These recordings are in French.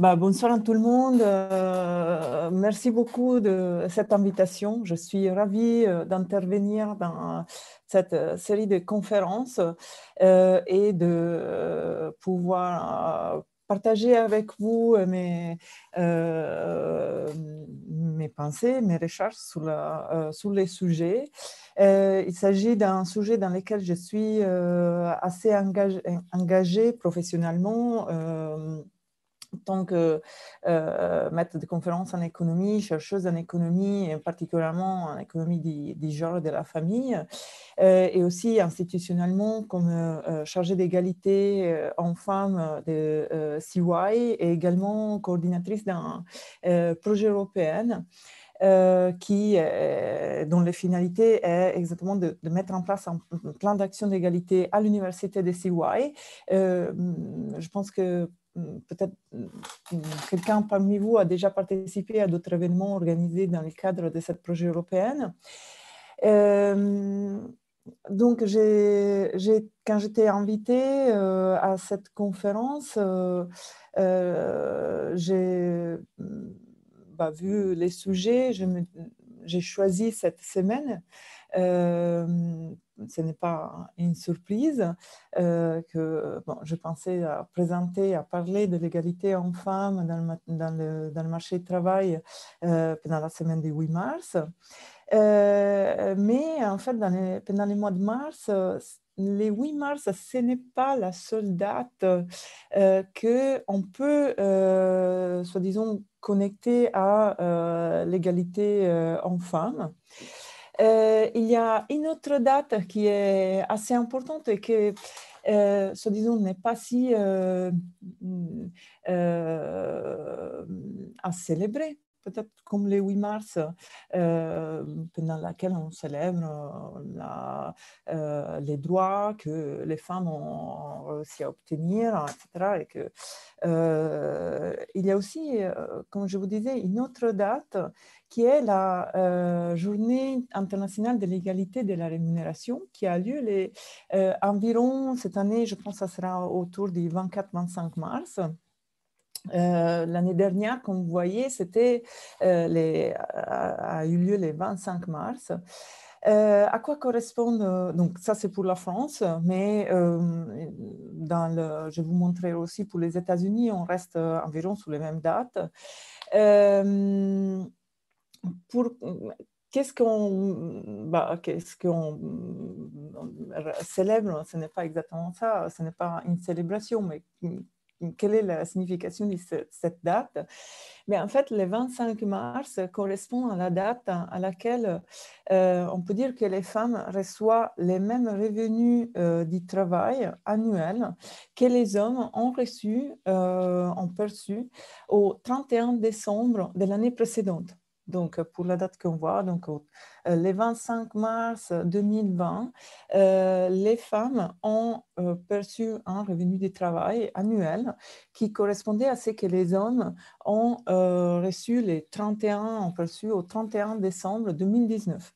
Bah, bonsoir à tout le monde. Euh, merci beaucoup de cette invitation. Je suis ravie euh, d'intervenir dans cette euh, série de conférences et de pouvoir partager avec vous mes, mes pensées, mes recherches sur, les sujets. il s'agit d'un sujet dans lequel je suis assez engagée engagé professionnellement tant que euh, maître de conférences en économie, chercheuse en économie, et particulièrement en économie du, genre et de la famille, euh, et aussi institutionnellement comme euh, chargée d'égalité en femmes de CY et également coordinatrice d'un projet européen. qui, dont la finalité est exactement de, mettre en place un, plan d'action d'égalité à l'université de CY. je pense que peut-être mm, quelqu'un parmi vous a déjà participé à d'autres événements organisés dans le cadre de ce projet européen. Euh, donc, quand j'étais invitée euh, à cette conférence, euh, j'ai mm, bah, vu les sujets, j'ai choisi cette semaine ce n'est pas une surprise euh, que bon, je pensais à présenter, à parler de l'égalité homme-femme dans, dans, le, dans, le, marché du travail euh, pendant la semaine du 8 mars. Euh, mais en fait, pendant les mois de mars, les 8 mars, ce n'est pas la seule date euh, qu'on peut, soi-disant, connecter à l'égalité homme-femme. Euh, il y a une autre date qui est assez importante et que, euh, soi-disant, n'est pas si euh, euh, à célébrer peut-être comme le 8 mars, euh, pendant laquelle on célèbre la, euh, les droits que les femmes ont réussi à obtenir, etc. Euh, il y a aussi, comme je vous disais, une autre date qui est la journée internationale de l'égalité de la rémunération qui a lieu les, environ cette année, je pense que ça sera autour du 24-25 mars. Euh, l'année dernière, comme vous voyez, c'était euh, a, eu lieu le 25 mars. Euh, à quoi correspondent, donc ça c'est pour la France, mais dans le, je vous montrerai aussi pour les États-Unis, on reste environ sous les mêmes dates. pour qu'est-ce qu'on bah, qu'est-ce qu'on célèbre? Ce n'est pas exactement ça, ce n'est pas une célébration, mais quelle est la signification de cette date? Mais en fait, le 25 mars correspond à la date à laquelle euh, on peut dire que les femmes reçoivent les mêmes revenus euh, du travail annuel que les hommes ont reçu, euh, ont au 31 décembre de l'année précédente. Donc, pour la date qu'on voit, donc, euh, le 25 mars 2020, euh, les femmes ont euh, perçu un revenu de travail annuel qui correspondait à ce que les hommes ont reçu les 31, ont perçu au 31 décembre 2019.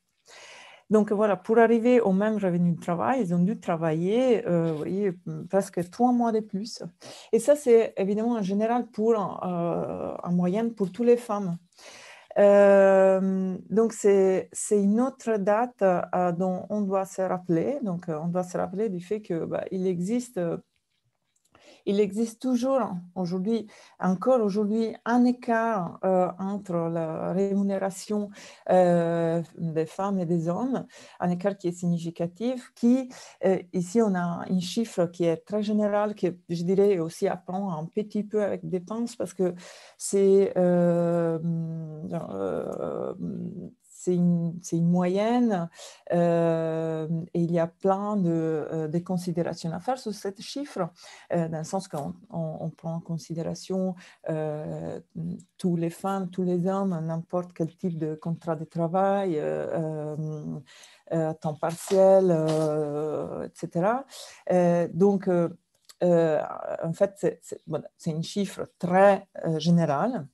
Donc voilà, pour arriver au même revenu de travail, ils ont dû travailler voyez, presque trois mois de plus. Et ça, c'est évidemment en général pour, en moyenne pour toutes les femmes. Euh, donc, c'est une autre date euh, dont on doit se rappeler. Donc, euh, on doit se rappeler du fait qu'il bah, existe il existe toujours aujourd'hui, encore aujourd'hui, un écart euh, entre la rémunération euh, des femmes et des hommes, un écart qui est significatif, qui, euh, ici, on a un chiffre qui est très général, qui, je dirais, aussi à prendre un petit peu avec dépenses, parce que c'est c'est une, moyenne euh, et il y a plein de, euh, considérations à faire sur ce chiffre, euh, dans le sens qu'on on, prend en considération tous les femmes, tous les hommes, n'importe quel type de contrat de travail, temps partiel, etc. donc, en fait, c'est bon, un chiffre très général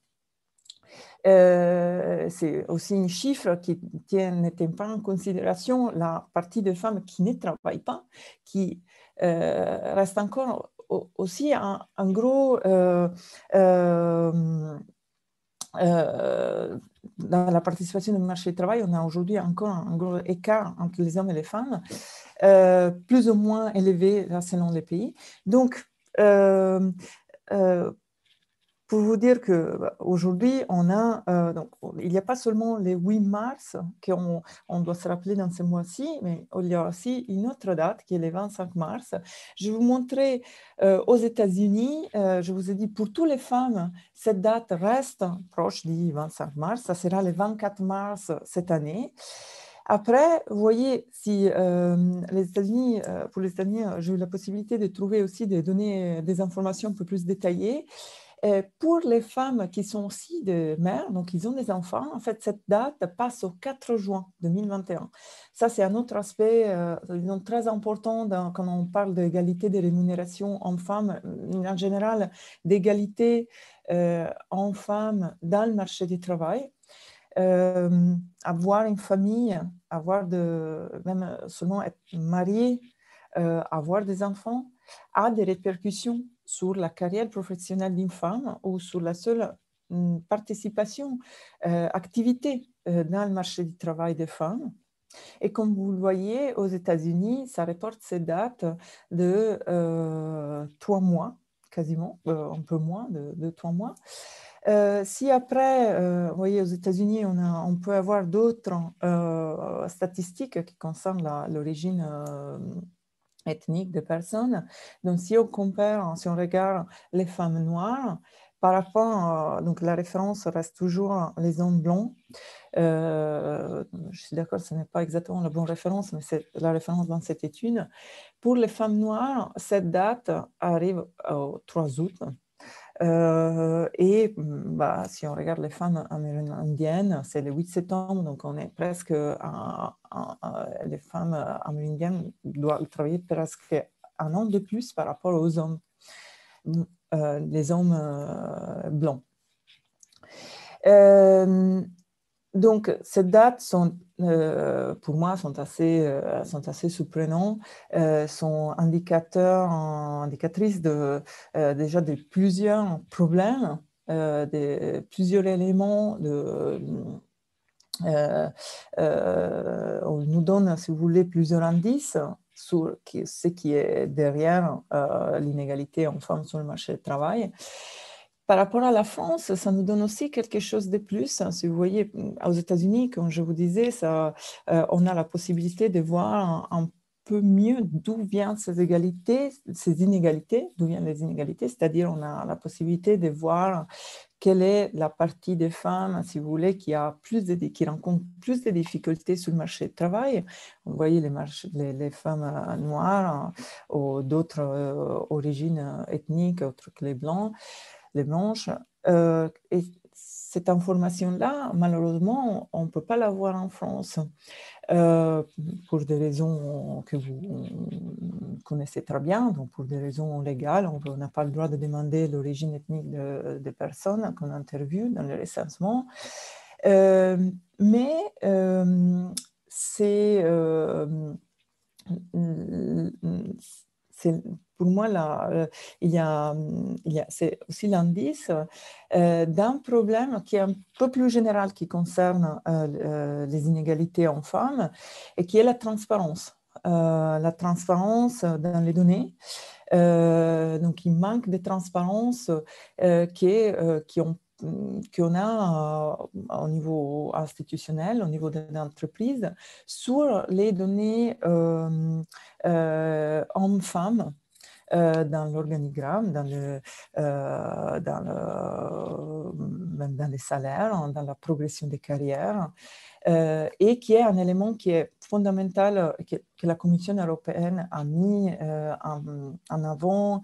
c'est aussi un chiffre qui n'était pas en considération la partie de femmes qui ne travaillent pas, qui reste encore aussi un, gros dans la participation au marché du travail, on a aujourd'hui encore un gros écart entre les hommes et les femmes, euh, plus ou moins élevé selon les pays. Donc, euh, euh, pour vous dire qu'aujourd'hui, on a, euh, donc, il n'y a pas seulement les 8 mars qu'on on doit se rappeler dans ce mois-ci, mais il y a aussi une autre date qui est le 25 mars. Je vais vous montrer euh, aux États-Unis, euh, je vous ai dit, pour toutes les femmes, cette date reste proche du 25 mars. Ça sera le 24 mars cette année. Après, vous voyez, si les États-Unis, pour les États-Unis, j'ai eu la possibilité de trouver aussi des données, des informations un peu plus détaillées. Euh, pour les femmes qui sont aussi des mères, donc ils ont des enfants, en fait, cette date passe au 4 juin 2021. Ça, c'est un autre aspect euh, très important quand on parle d'égalité des rémunérations hommes-femmes, euh, en général, d'égalité euh, hommes-femmes dans le marché du travail. avoir une famille, avoir de, même seulement être marié, avoir des enfants, a des répercussions sur la carrière professionnelle d'une femme ou sur la seule mm, participation, euh, activité euh, dans le marché du travail des femmes. Et comme vous le voyez, aux États-Unis, ça reporte ces dates de euh, trois mois, quasiment, un peu moins de, trois mois. si après, vous voyez, aux États-Unis, on, peut avoir d'autres statistiques qui concernent l'origine ethnique de personnes. Donc, si on compare, si on regarde les femmes noires, par rapport, donc la référence reste toujours les hommes blancs. Euh, je suis d'accord, ce n'est pas exactement la bonne référence, mais c'est la référence dans cette étude. Pour les femmes noires, cette date arrive au 3 août euh, et mm, bah, si on regarde les femmes amérindiennes, c'est le 8 septembre, donc on est presque, les femmes amérindiennes doivent travailler presque un an de plus par rapport aux hommes, mm, euh, les hommes euh, blancs. Donc, ces dates sont, euh, pour moi, sont assez, euh, sont assez surprenantes, euh, sont indicateurs, indicatrices de, déjà de plusieurs problèmes, de plusieurs éléments on nous donne, si vous voulez, plusieurs indices sur ce qui est derrière l'inégalité en femmes sur le marché du travail. Par rapport à la France, ça nous donne aussi quelque chose de plus. Hein. Si vous voyez, aux États-Unis, comme je vous disais, euh, on a la possibilité de voir un, peu mieux d'où viennent ces égalités, ces inégalités, d'où viennent les inégalités, c'est-à-dire on a la possibilité de voir quelle est la partie des femmes, si vous voulez, qui, a plus de, rencontre plus de difficultés sur le marché du travail. Vous voyez les, les, femmes euh, noires euh, ou d'autres origines ethniques, autres que les blancs les blanches. Euh, et cette information-là, malheureusement, on ne peut pas l'avoir en France euh, pour des raisons que vous connaissez très bien, donc pour des raisons légales. On n'a pas le droit de demander l'origine ethnique des personnes qu'on interviewe dans le recensement. Euh, mais c'est pour moi, là, euh, il y a, il y a c'est aussi l'indice euh, d'un problème qui est un peu plus général qui concerne euh, les inégalités en femmes et qui est la transparence. la transparence dans les données. donc, il manque de transparence qui, est, qui ont qu'on a au niveau institutionnel, au niveau de l'entreprise, sur les données hommes-femmes euh, dans l'organigramme, dans, le, euh, dans, le, dans les salaires, dans la progression des carrières, euh, et qui est un élément qui est fondamental, que, la Commission européenne a mis en, avant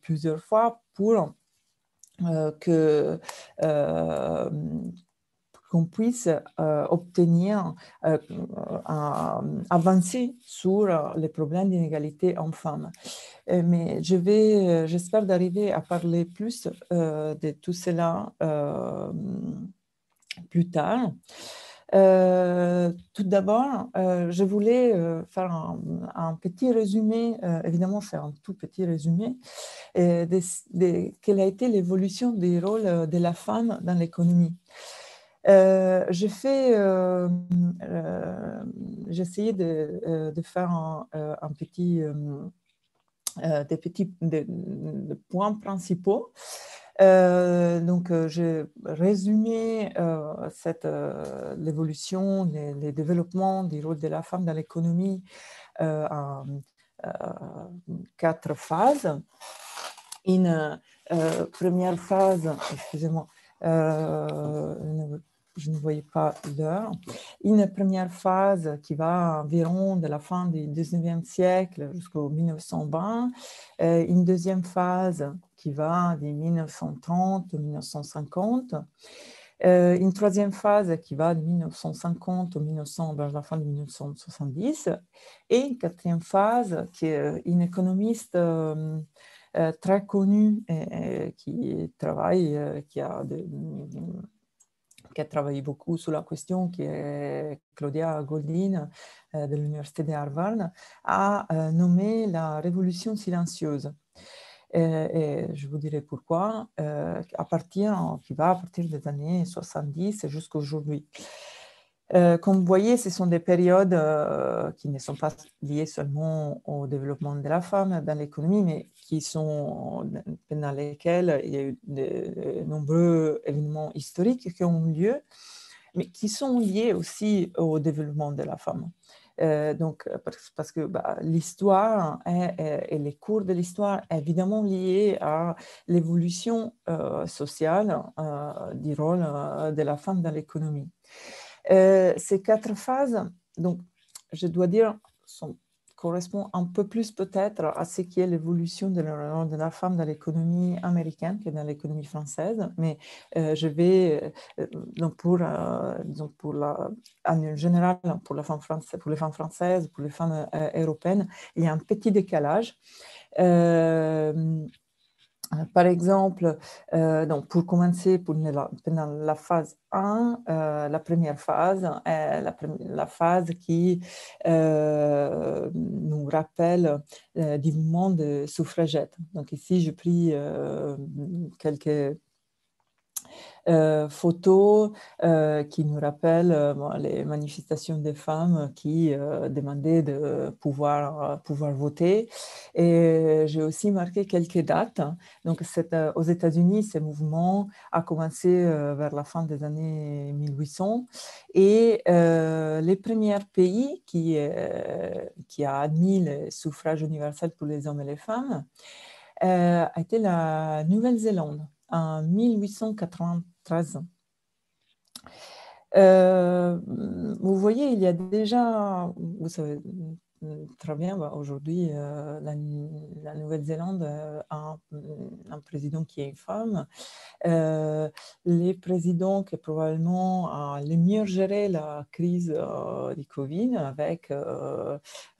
plusieurs fois pour que qu'on puisse obtenir, avancer sur les problèmes d'inégalité en femmes. mais j'espère d'arriver à parler plus de tout cela plus tard. Euh, tout d'abord, euh, je voulais euh, faire un, petit résumé, évidemment c'est un tout petit résumé, de, quelle a été l'évolution des rôles de la femme dans l'économie. j'ai essayé de, faire des petits points principaux. Euh, donc, euh, j'ai résumé euh, l'évolution, les, développements du rôle de la femme dans l'économie en quatre phases. Une première phase, excusez-moi, je ne voyais pas l'heure. Une première phase qui va environ de la fin du 19e siècle jusqu'au 1920. une deuxième phase qui va de 1930 à 1950. une troisième phase qui va de 1950 au 1900, vers la fin de 1970. Et une quatrième phase qui est une économiste euh, euh, très connue qui travaille, euh, qui a qui a travaillé beaucoup sur la question, qui est Claudia Goldin de l'Université de Harvard, a nommé la révolution silencieuse. Euh, et je vous dirai pourquoi, euh, à partir, qui va à partir des années 70 jusqu'à aujourd'hui. Euh, comme vous voyez, ce sont des périodes qui ne sont pas liées seulement au développement de la femme dans l'économie, mais qui sont dans lesquelles il y a eu de, nombreux événements historiques qui ont eu lieu, mais qui sont liés aussi au développement de la femme. Euh, donc, euh, parce, que bah, l'histoire et les cours de l'histoire évidemment liés à l'évolution euh, sociale du rôle de la femme dans l'économie. ces quatre phases, donc, je dois dire, sont correspond un peu plus peut-être à ce qui est l'évolution de la, femme dans l'économie américaine que dans l'économie française. Mais euh, je vais, euh, donc pour, euh, pour la, en général, pour, la femme française, pour les femmes françaises, pour les femmes européennes, il y a un petit décalage. Euh, par exemple, euh, donc pour commencer, pour la, pendant la phase 1, euh, la première phase est la, phase qui nous rappelle du mouvement de suffragettes. Donc ici, je pris quelques euh, photos euh, qui nous rappellent euh, les manifestations des femmes qui demandaient de pouvoir, pouvoir voter. Et j'ai aussi marqué quelques dates. Donc, aux États-Unis, ce mouvement a commencé vers la fin des années 1800. Et les premiers pays qui, qui a admis le suffrage universel pour les hommes et les femmes a été la Nouvelle-Zélande en 1893. Euh, vous voyez, il y a déjà, vous savez très bien, bah, aujourd'hui, euh, la, Nouvelle-Zélande a un, président qui est une femme. Euh, les présidents qui probablement a le mieux géré la crise du Covid avec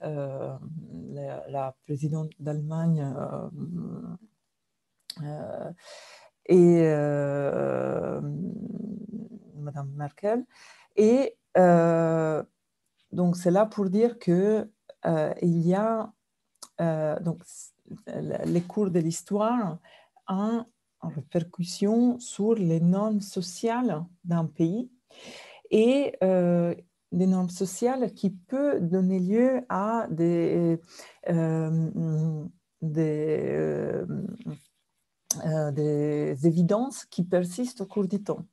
la, présidente d'Allemagne et euh, Madame Merkel. Et euh, donc, c'est là pour dire que euh, il y a donc les cours de l'histoire en répercussion sur les normes sociales d'un pays et des normes sociales qui peuvent donner lieu à des, euh, des évidences qui persistent au cours du temps.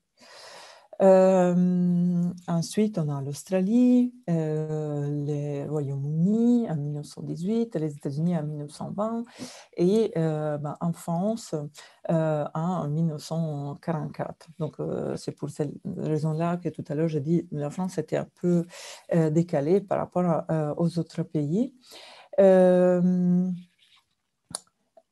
Euh, ensuite, on a l'Australie, euh, le Royaume-Uni en 1918, les États-Unis en 1920 et ben, en France en 1944. Donc, c'est pour cette raison-là que tout à l'heure, j'ai dit que la France était un peu décalée par rapport aux autres pays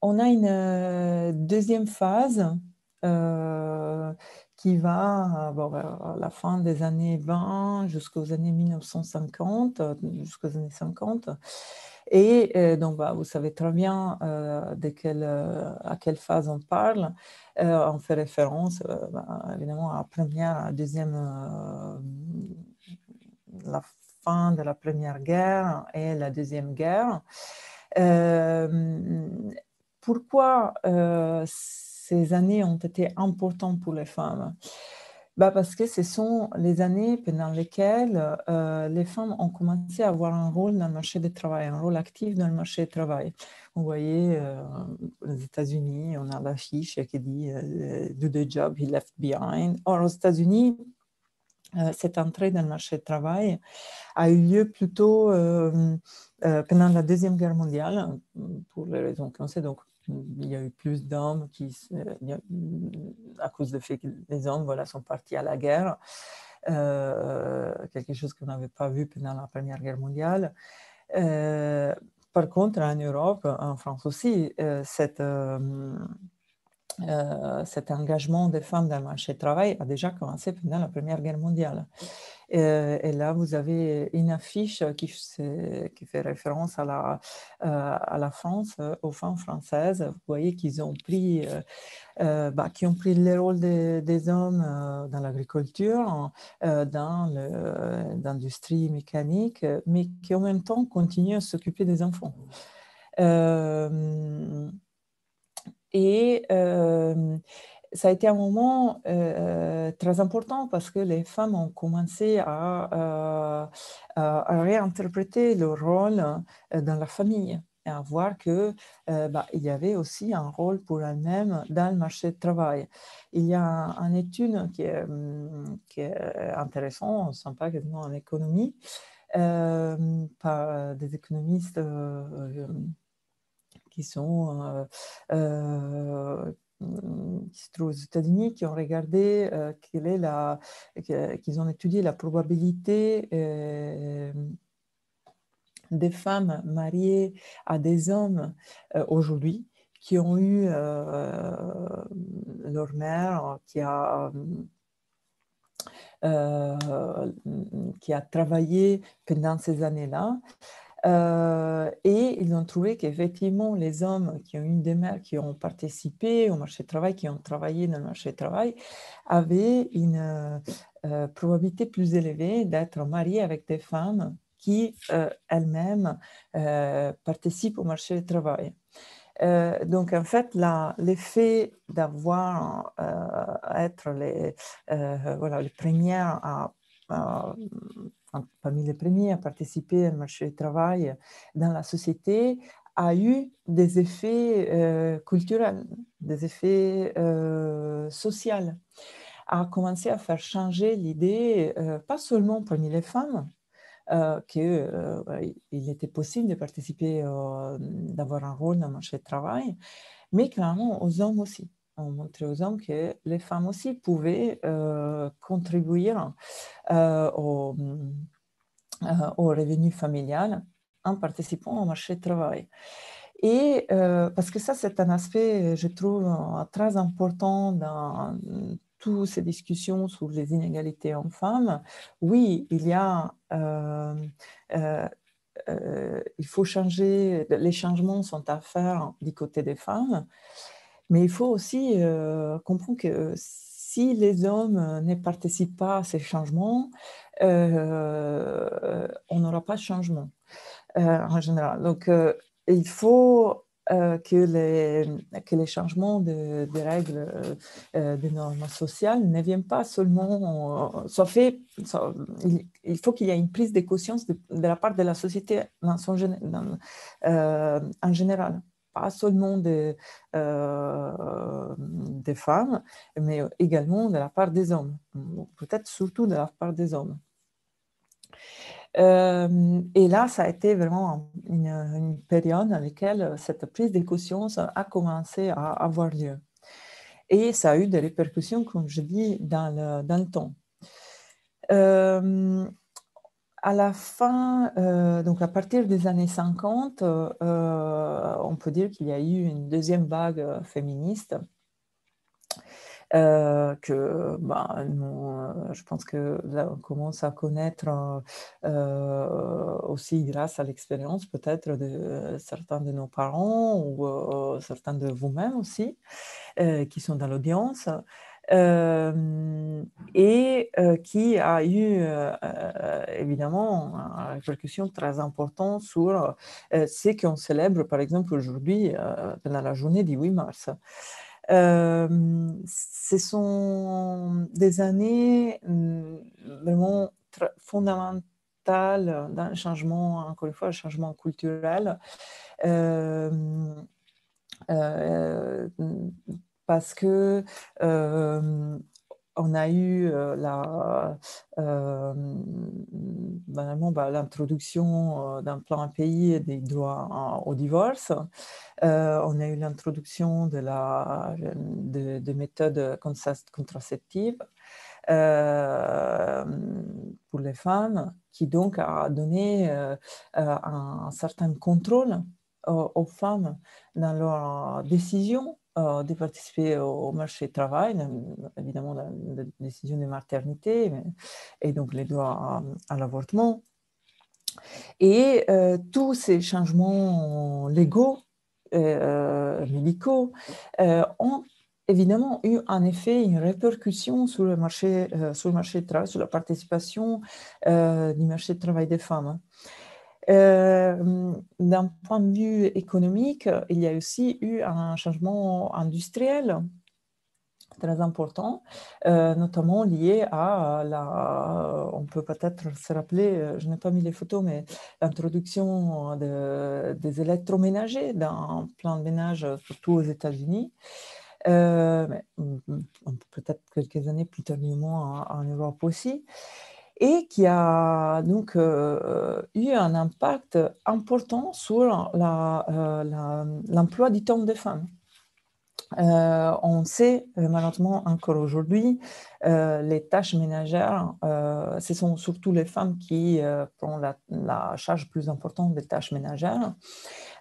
on a une euh, deuxième phase euh, qui va à la fin des années 20 jusqu'aux années 1950, jusqu'aux années 50. Et donc, bah, vous savez très bien à quelle phase on parle. on fait référence, bah, évidemment, à la première, à la deuxième, la fin de la Première Guerre et la Deuxième Guerre. Pourquoi ces années ont été importantes pour les femmes? Bah parce que ce sont les années pendant lesquelles euh, les femmes ont commencé à avoir un rôle dans le marché du travail, un rôle actif dans le marché du travail. Vous voyez, euh, aux États-Unis, on a l'affiche qui dit euh, Do the job he left behind. Or, aux États-Unis, cette entrée dans le marché du travail a eu lieu plutôt pendant la Deuxième Guerre mondiale, pour les raisons qu'on sait. Il y a eu plus d'hommes qui, à cause du fait que les hommes voilà, sont partis à la guerre, euh, quelque chose qu'on n'avait pas vu pendant la Première Guerre mondiale. Euh, par contre, en Europe, en France aussi, euh, cet engagement des femmes dans le marché du travail a déjà commencé pendant la Première Guerre mondiale. Euh, et, là, vous avez une affiche qui, fait référence à la, euh, France, euh, aux femmes françaises. Vous voyez qu'ils ont pris, bah, qui ont pris le rôle des, hommes dans l'agriculture, dans l'industrie mécanique, mais qui en même temps continuent à s'occuper des enfants. Et ça a été un moment euh, très important parce que les femmes ont commencé à, euh, réinterpréter leur rôle euh, dans la famille et à voir qu'il bah, y avait aussi un rôle pour elles-mêmes dans le marché du travail. Il y a une étude qui est, hum, qui est intéressante, sympa en économie, par des économistes qui sont qui se trouvent aux États-Unis, qui ont regardé euh, quelle est la, qu'ils ont étudié la probabilité euh, des femmes mariées à des hommes euh, aujourd'hui qui ont eu leur mère qui a qui a travaillé pendant ces années-là euh, et ils ont trouvé qu'effectivement, les hommes qui ont une mères qui ont participé au marché du travail, qui ont travaillé dans le marché du travail, avaient une euh, probabilité plus élevée d'être mariés avec des femmes qui euh, elles-mêmes participent au marché du travail. donc, en fait, l'effet d'avoir à être les, voilà, les premières à parmi les premiers à participer au marché du travail dans la société, a eu des effets euh, culturels, des effets euh, sociaux, a commencé à faire changer l'idée, euh, pas seulement parmi les femmes, qu'il était possible de participer, d'avoir un rôle dans le marché du travail, mais clairement aux hommes aussi ont montré aux hommes que les femmes aussi pouvaient euh, contribuer euh, au, euh, au, revenu familial en participant au marché du travail. Et parce que ça, c'est un aspect, je trouve, très important dans toutes ces discussions sur les inégalités hommes-femmes. Oui, il y a il faut changer, les changements sont à faire du côté des femmes, mais il faut aussi euh, comprendre que si les hommes ne participent pas à ces changements, euh, on n'aura pas de changement euh, en général. Donc, il faut que, les, que les changements de, règles, de normes sociales ne viennent pas seulement, soit fait, il, faut qu'il y ait une prise de conscience de, la part de la société en général pas seulement des, euh, des femmes, mais également de la part des hommes, peut-être surtout de la part des hommes. Euh, et là, ça a été vraiment une, période dans laquelle cette prise de conscience a commencé à avoir lieu. Et ça a eu des répercussions, comme je dis, dans le, dans le temps. Euh, à la fin, euh, donc à partir des années 50, euh, on peut dire qu'il y a eu une deuxième vague féministe euh, que bah, je pense que on commence à connaître aussi grâce à l'expérience peut-être de certains de nos parents ou certains de vous-même aussi qui sont dans l'audience. Euh, et euh, qui a eu euh, évidemment une répercussion très importante sur ce qu'on célèbre par exemple aujourd'hui pendant la journée du 8 mars. ce sont des années mm, vraiment fondamentales d'un changement, encore une fois, un changement culturel parce que on a eu la, euh, l'introduction d'un plan pays des droits au divorce. on a eu l'introduction de, la, de, méthodes contraceptives pour les femmes, qui donc a donné un certain contrôle aux femmes dans leurs décisions de participer au marché du travail, évidemment la, décision de maternité et donc les droits à, l'avortement. Et euh, tous ces changements légaux, euh, médicaux, ont évidemment eu en effet une répercussion sur le marché, sur le marché du travail, sur la participation du marché du travail des femmes. Euh, d'un point de vue économique, il y a aussi eu un changement industriel très important, euh, notamment lié à la, on peut peut-être se rappeler, euh, je n'ai pas mis les photos, mais l'introduction des électroménagers dans plein de ménages, surtout aux États-Unis. peut-être quelques années plus tardivement en Europe aussi et qui a donc euh, eu un impact important sur euh, l'emploi du temps des femmes. Euh, on sait malheureusement encore aujourd'hui, les tâches ménagères, ce sont surtout les femmes qui prennent la, charge plus importante des tâches ménagères.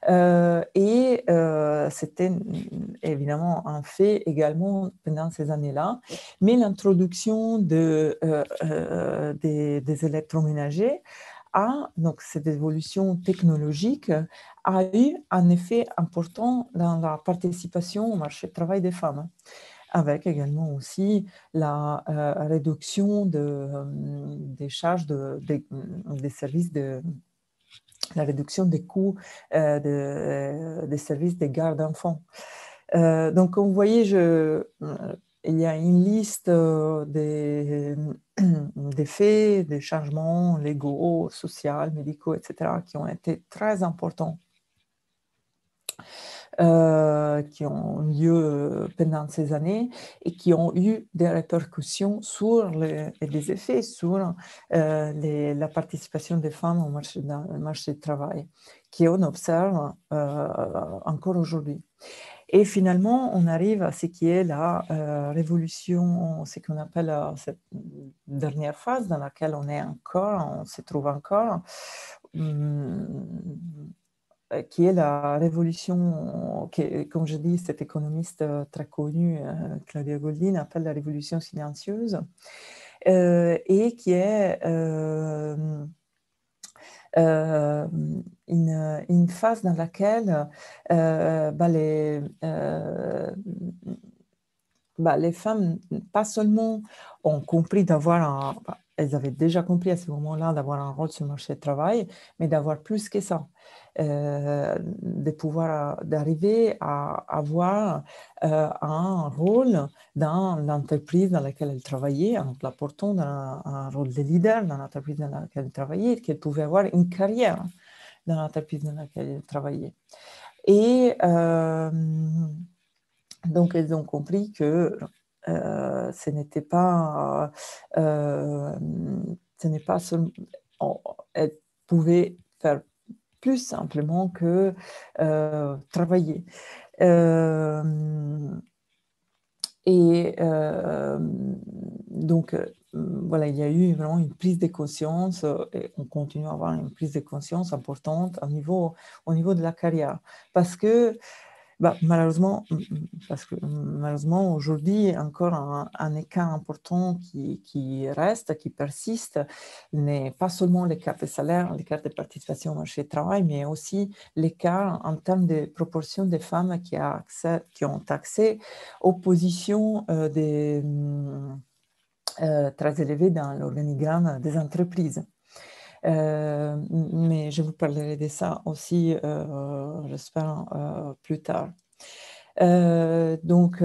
Euh, et euh, c'était évidemment un fait également pendant ces années-là. Mais l'introduction de, euh, des, électroménagers a, donc cette évolution technologique, a eu un effet important dans la participation au marché du travail des femmes avec également aussi la réduction de, des charges de, des services de, la réduction des coûts euh, euh, des services de garde d'enfants. Euh, donc, comme vous voyez, il y a une liste des, faits, des changements légaux, sociaux, médicaux, etc., qui ont été très importants euh, qui ont lieu euh, pendant ces années et qui ont eu des répercussions sur les, et des effets sur euh, la participation des femmes au marché, du travail, qui on observe encore aujourd'hui. Et finalement, on arrive à ce qui est la révolution, ce qu'on appelle cette dernière phase dans laquelle on est encore, on se trouve encore, hum, qui est la révolution, qui, comme je dis, cet économiste euh, très connu, euh, Claudia Goldin, appelle la révolution silencieuse, et qui est une, phase dans laquelle bah, les, bah, les femmes, pas seulement ont compris d'avoir un... Bah, elles avaient déjà compris à ce moment-là d'avoir un rôle sur le marché du travail, mais d'avoir plus que ça. Euh, de pouvoir d'arriver à avoir euh, un rôle dans l'entreprise dans laquelle elle travaillait, en l'apportant dans un, rôle de leader dans l'entreprise dans laquelle elle travaillait, qu'elle pouvait avoir une carrière dans l'entreprise dans laquelle elle travaillait. Et euh, donc, elles ont compris que ce n'était pas, ce n'est pas seulement, elles pouvaient faire plus simplement que euh, travailler. Euh, et euh, donc, voilà, il y a eu vraiment une prise de conscience et on continue à avoir une prise de conscience importante au niveau, au niveau de la carrière. Parce que bah, malheureusement, parce que malheureusement, aujourd'hui, encore un, écart important qui, reste, qui persiste, n'est pas seulement l'écart de salaire, l'écart de participation au marché du travail, mais aussi l'écart en termes de proportion des femmes qui, a accès, qui ont accès aux positions euh, des, euh, très élevées dans l'organigramme des entreprises. Euh, mais je vous parlerai de ça aussi, euh, j'espère, euh, plus tard. donc,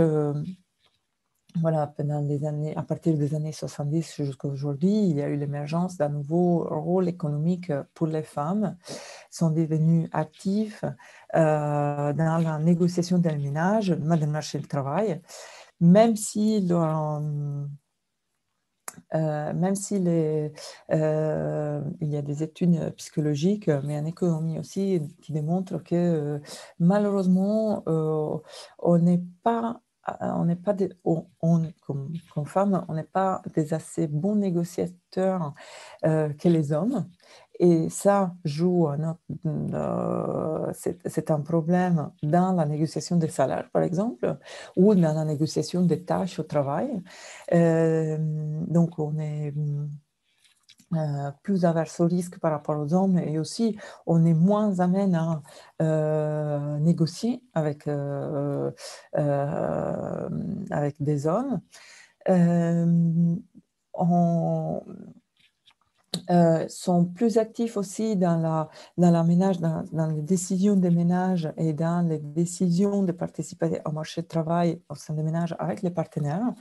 voilà, pendant des années, à partir des années 70 jusqu'à aujourd'hui, il y a eu l'émergence d'un nouveau rôle économique pour les femmes. sont devenues actifs dans la négociation des ménages, dans le marché du travail, même si leur, euh, même s'il euh, il y a des études psychologiques, mais en économie aussi, qui démontrent que malheureusement, on n'est pas on n'est pas des, on, on n'est pas des assez bons négociateurs que les hommes. Et ça joue, euh, c'est un problème dans la négociation des salaires, par exemple, ou dans la négociation des tâches au travail. Euh, donc, on est euh, plus averse au risque par rapport aux hommes et aussi on est moins amène à négocier avec, avec des hommes. Euh, sont plus actifs aussi dans la, dans ménage, dans, les décisions des ménages et dans les décisions de participer au marché de travail au sein des ménages avec les partenaires.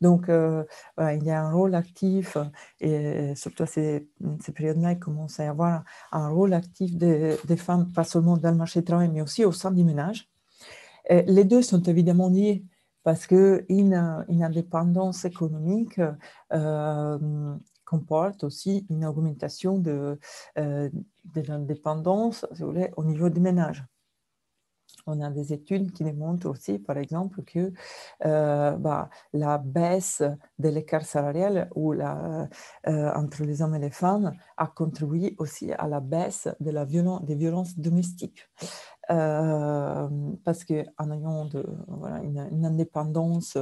Donc, euh, il y a un rôle actif et surtout à ces, ces périodes-là, il commence à y avoir un rôle actif des, des, femmes, pas seulement dans le marché du travail, mais aussi au sein du ménage. les deux sont évidemment liés parce qu'une une indépendance économique euh, comporte aussi une augmentation de, euh, de l'indépendance au niveau des ménages. On a des études qui démontrent aussi, par exemple, que euh, bah, la baisse de l'écart salarial ou la, euh, entre les hommes et les femmes a contribué aussi à la baisse de la violence, des violences domestiques. Euh, parce qu'en ayant une, indépendance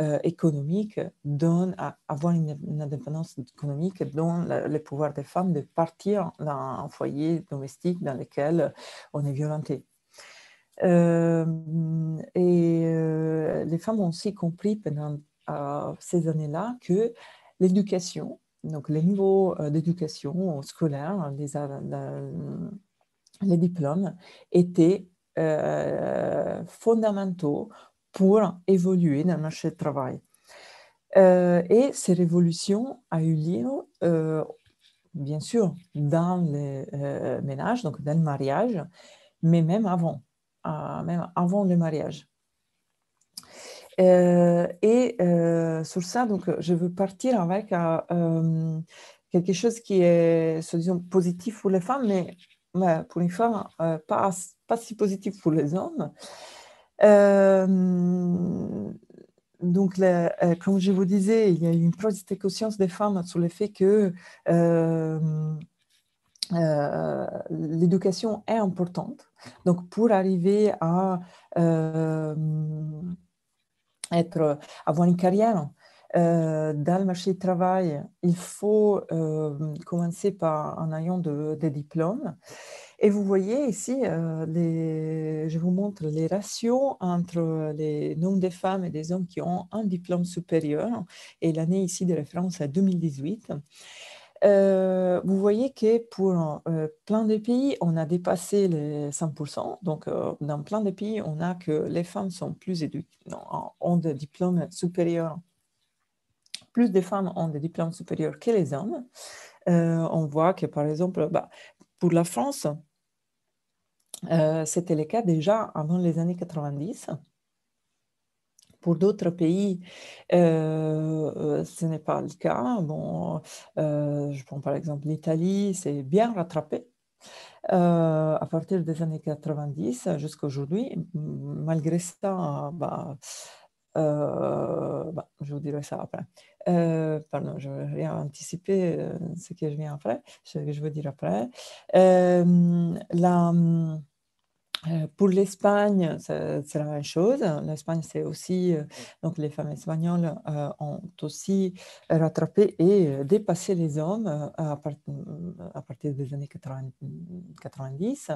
euh, économique, donne à avoir une, indépendance économique donne le, pouvoir des femmes de partir dans un foyer domestique dans lequel on est violenté. Euh, et les femmes ont aussi compris pendant ces années-là que l'éducation, donc les niveaux d'éducation scolaire, les, les diplômes étaient euh, fondamentaux pour évoluer dans le marché du travail. Euh, et cette révolution a eu lieu, euh, bien sûr, dans les ménages, donc dans le mariage, mais même avant, même avant le mariage. et sur ça, donc, je veux partir avec quelque chose qui est, disons, positif pour les femmes, mais pour les femmes, euh, pas, pas, si positif pour les hommes. Euh, donc, euh, comme je vous disais, il y a une prise de conscience des femmes sur le fait que l'éducation est importante. Donc, pour arriver à être, avoir une carrière euh, dans le marché du travail, il faut euh, commencer par en ayant des diplômes. Et vous voyez ici, euh, les, je vous montre les ratios entre les nombres de femmes et des hommes qui ont un diplôme supérieur. Et l'année ici de référence est 2018. vous voyez que pour plein de pays, on a dépassé les 100%. Donc, dans plein de pays, on a que les femmes sont plus éduquées, ont des diplômes supérieurs plus de femmes ont des diplômes supérieurs que les hommes. Euh, on voit que, par exemple, bah, pour la France, euh, c'était le cas déjà avant les années 90. Pour d'autres pays, euh, ce n'est pas le cas. Bon, je prends par exemple l'Italie, c'est bien rattrapé. à partir des années 90 jusqu'à aujourd'hui, malgré ça, bah, bah, je vous dirai ça après. Euh, pardon, je vais anticiper euh, ce que je après, ce que je veux dire après. Euh, pour l'Espagne, c'est la même chose. L'Espagne, c'est aussi, donc les femmes espagnoles ont aussi rattrapé et dépassé les hommes à, partir des années 90.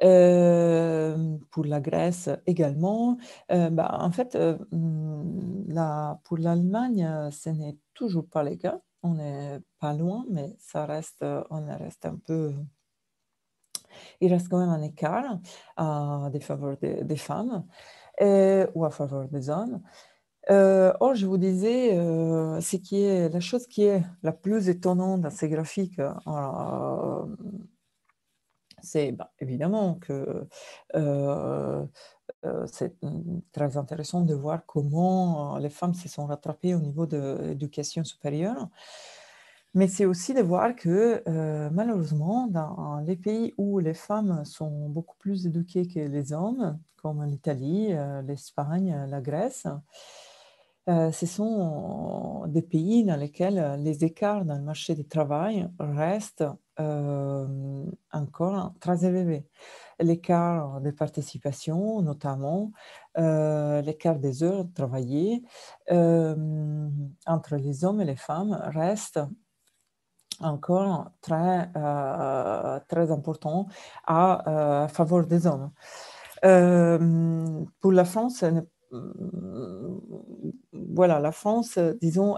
Pour la Grèce également. Bah, en fait, pour l'Allemagne, ce n'est toujours pas le cas. On n'est pas loin, mais ça reste, on reste un peu il reste quand même un écart à des faveurs des, femmes euh, ou à faveur des hommes. Euh, or, je vous disais, euh, ce qui est la chose qui est la plus étonnante dans ces graphiques, c'est bah, évidemment que c'est très intéressant de voir comment les femmes se sont rattrapées au niveau de l'éducation supérieure. Mais c'est aussi de voir que euh, malheureusement, dans les pays où les femmes sont beaucoup plus éduquées que les hommes, comme l'Italie, euh, l'Espagne, la Grèce, euh, ce sont des pays dans lesquels les écarts dans le marché du travail restent encore très élevés. L'écart de participation, notamment, l'écart des heures travaillées entre les hommes et les femmes reste encore très, euh, très important à euh, faveur des hommes. Euh, pour la France, voilà, la France, disons,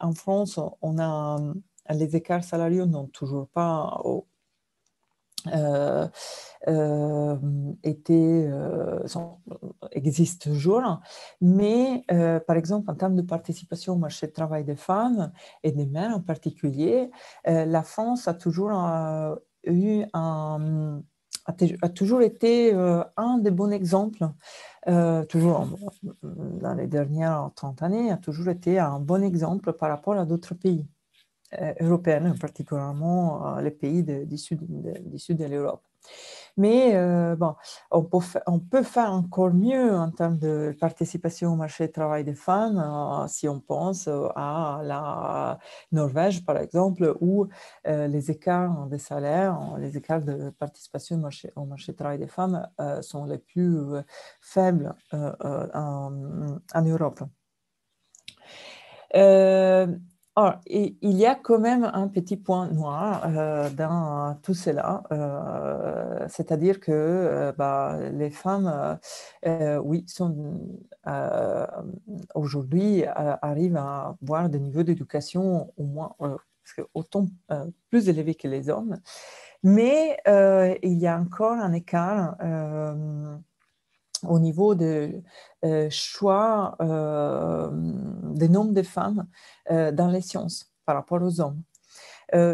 en France, on a les écarts salariaux n'ont toujours pas euh, euh, était, euh, existe toujours. Mais par exemple, en termes de participation au marché du travail des femmes et des mères en particulier, la France a toujours eu un a, toujours été un des bons exemples, toujours dans les dernières 30 années, a toujours été un bon exemple par rapport à d'autres pays. Euh, européennes, particulièrement euh, les pays du, sud, de l'Europe. Mais euh, bon, on peut, faire encore mieux en termes de participation au marché du travail des femmes si on pense à la Norvège, par exemple, où les écarts de salaire, les écarts de participation au marché, du travail des femmes sont les plus faibles en, Europe. Oh, il y a quand même un petit point noir euh, dans tout cela, euh, c'est-à-dire que euh, bah, les femmes, oui, sont aujourd'hui arrivent à avoir des niveaux d'éducation au moins autant plus élevés que les hommes, mais il y a encore un écart au niveau de euh, choix euh, des nombres de femmes euh, dans les sciences par rapport aux hommes.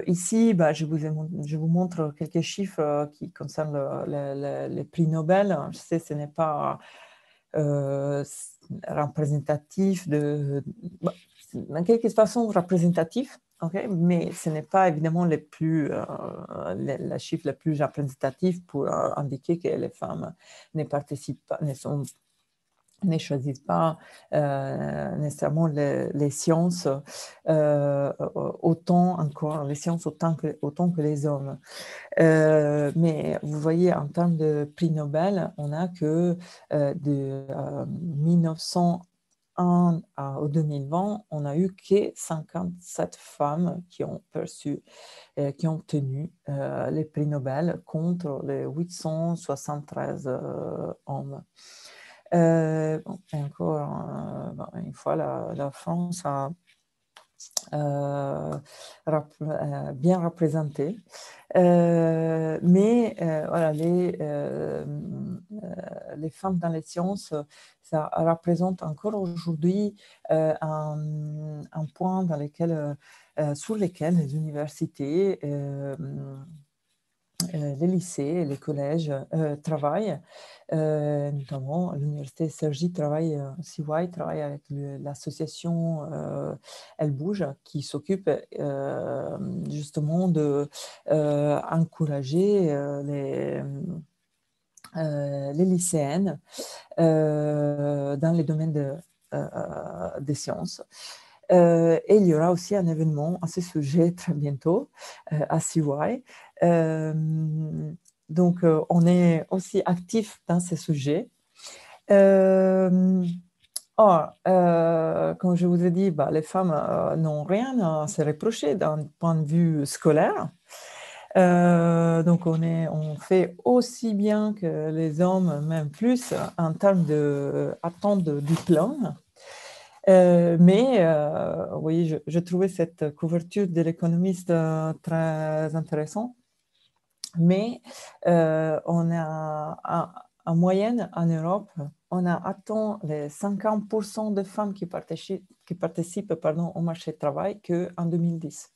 ici, bah, je, vous je, vous montre quelques chiffres qui concernent les prix Nobel. Je sais ce n'est pas représentatif de... Bah, en quelque façon représentatif, mais ce n'est pas évidemment les plus, euh, chiffre la plus représentative pour euh, indiquer que les femmes ne participent pas, ne, sont, ne choisissent pas euh, nécessairement les, sciences autant encore, les sciences autant que, autant que les hommes. mais vous voyez, en termes de prix Nobel, on a que de 1900 en, au 2020, on a eu que 57 femmes qui ont perçu, euh, qui ont obtenu euh, les prix Nobel contre les 873 euh, hommes. encore une fois, la, France a bien représenté. mais voilà, les, les femmes dans les sciences ça représente encore aujourd'hui euh, un, point dans lequel, euh, euh, sur lequel les universités, les lycées, les collèges travaillent, notamment l'université Sergi travaille, CY travaille avec l'association Elle Bouge qui s'occupe justement de encourager les euh, les lycéennes euh, dans les domaines de, euh, des sciences. Et il y aura aussi un événement à ce sujet très bientôt à CY. donc, on est aussi actif dans ces sujets. Or, comme je vous ai dit, bah, les femmes n'ont rien à se reprocher d'un point de vue scolaire. donc, on, est, on fait aussi bien que les hommes, même plus, en termes d'attente de, de diplôme. Euh, mais euh, oui, je, trouvais cette couverture de l'économiste euh, très intéressante. Mais on a en moyenne en Europe, on a atteint les 50% de femmes qui participent, au marché du travail qu'en 2010.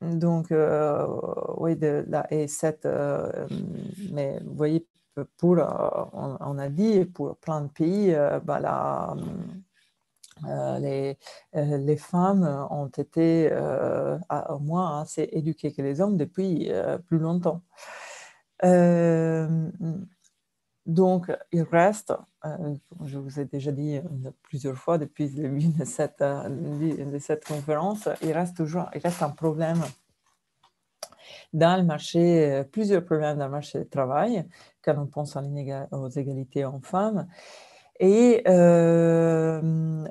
donc, oui, de, et cette, mais vous voyez, pour, euh, on, a dit, pour plein de pays, euh, bah, euh, les, les, femmes ont été au moins assez éduquées que les hommes depuis plus longtemps. donc, il reste, je vous ai déjà dit plusieurs fois depuis le début de cette, de cette conférence, il reste toujours il reste un problème dans le marché, plusieurs problèmes dans le marché du travail quand on pense aux égalités hommes-femmes. Et euh,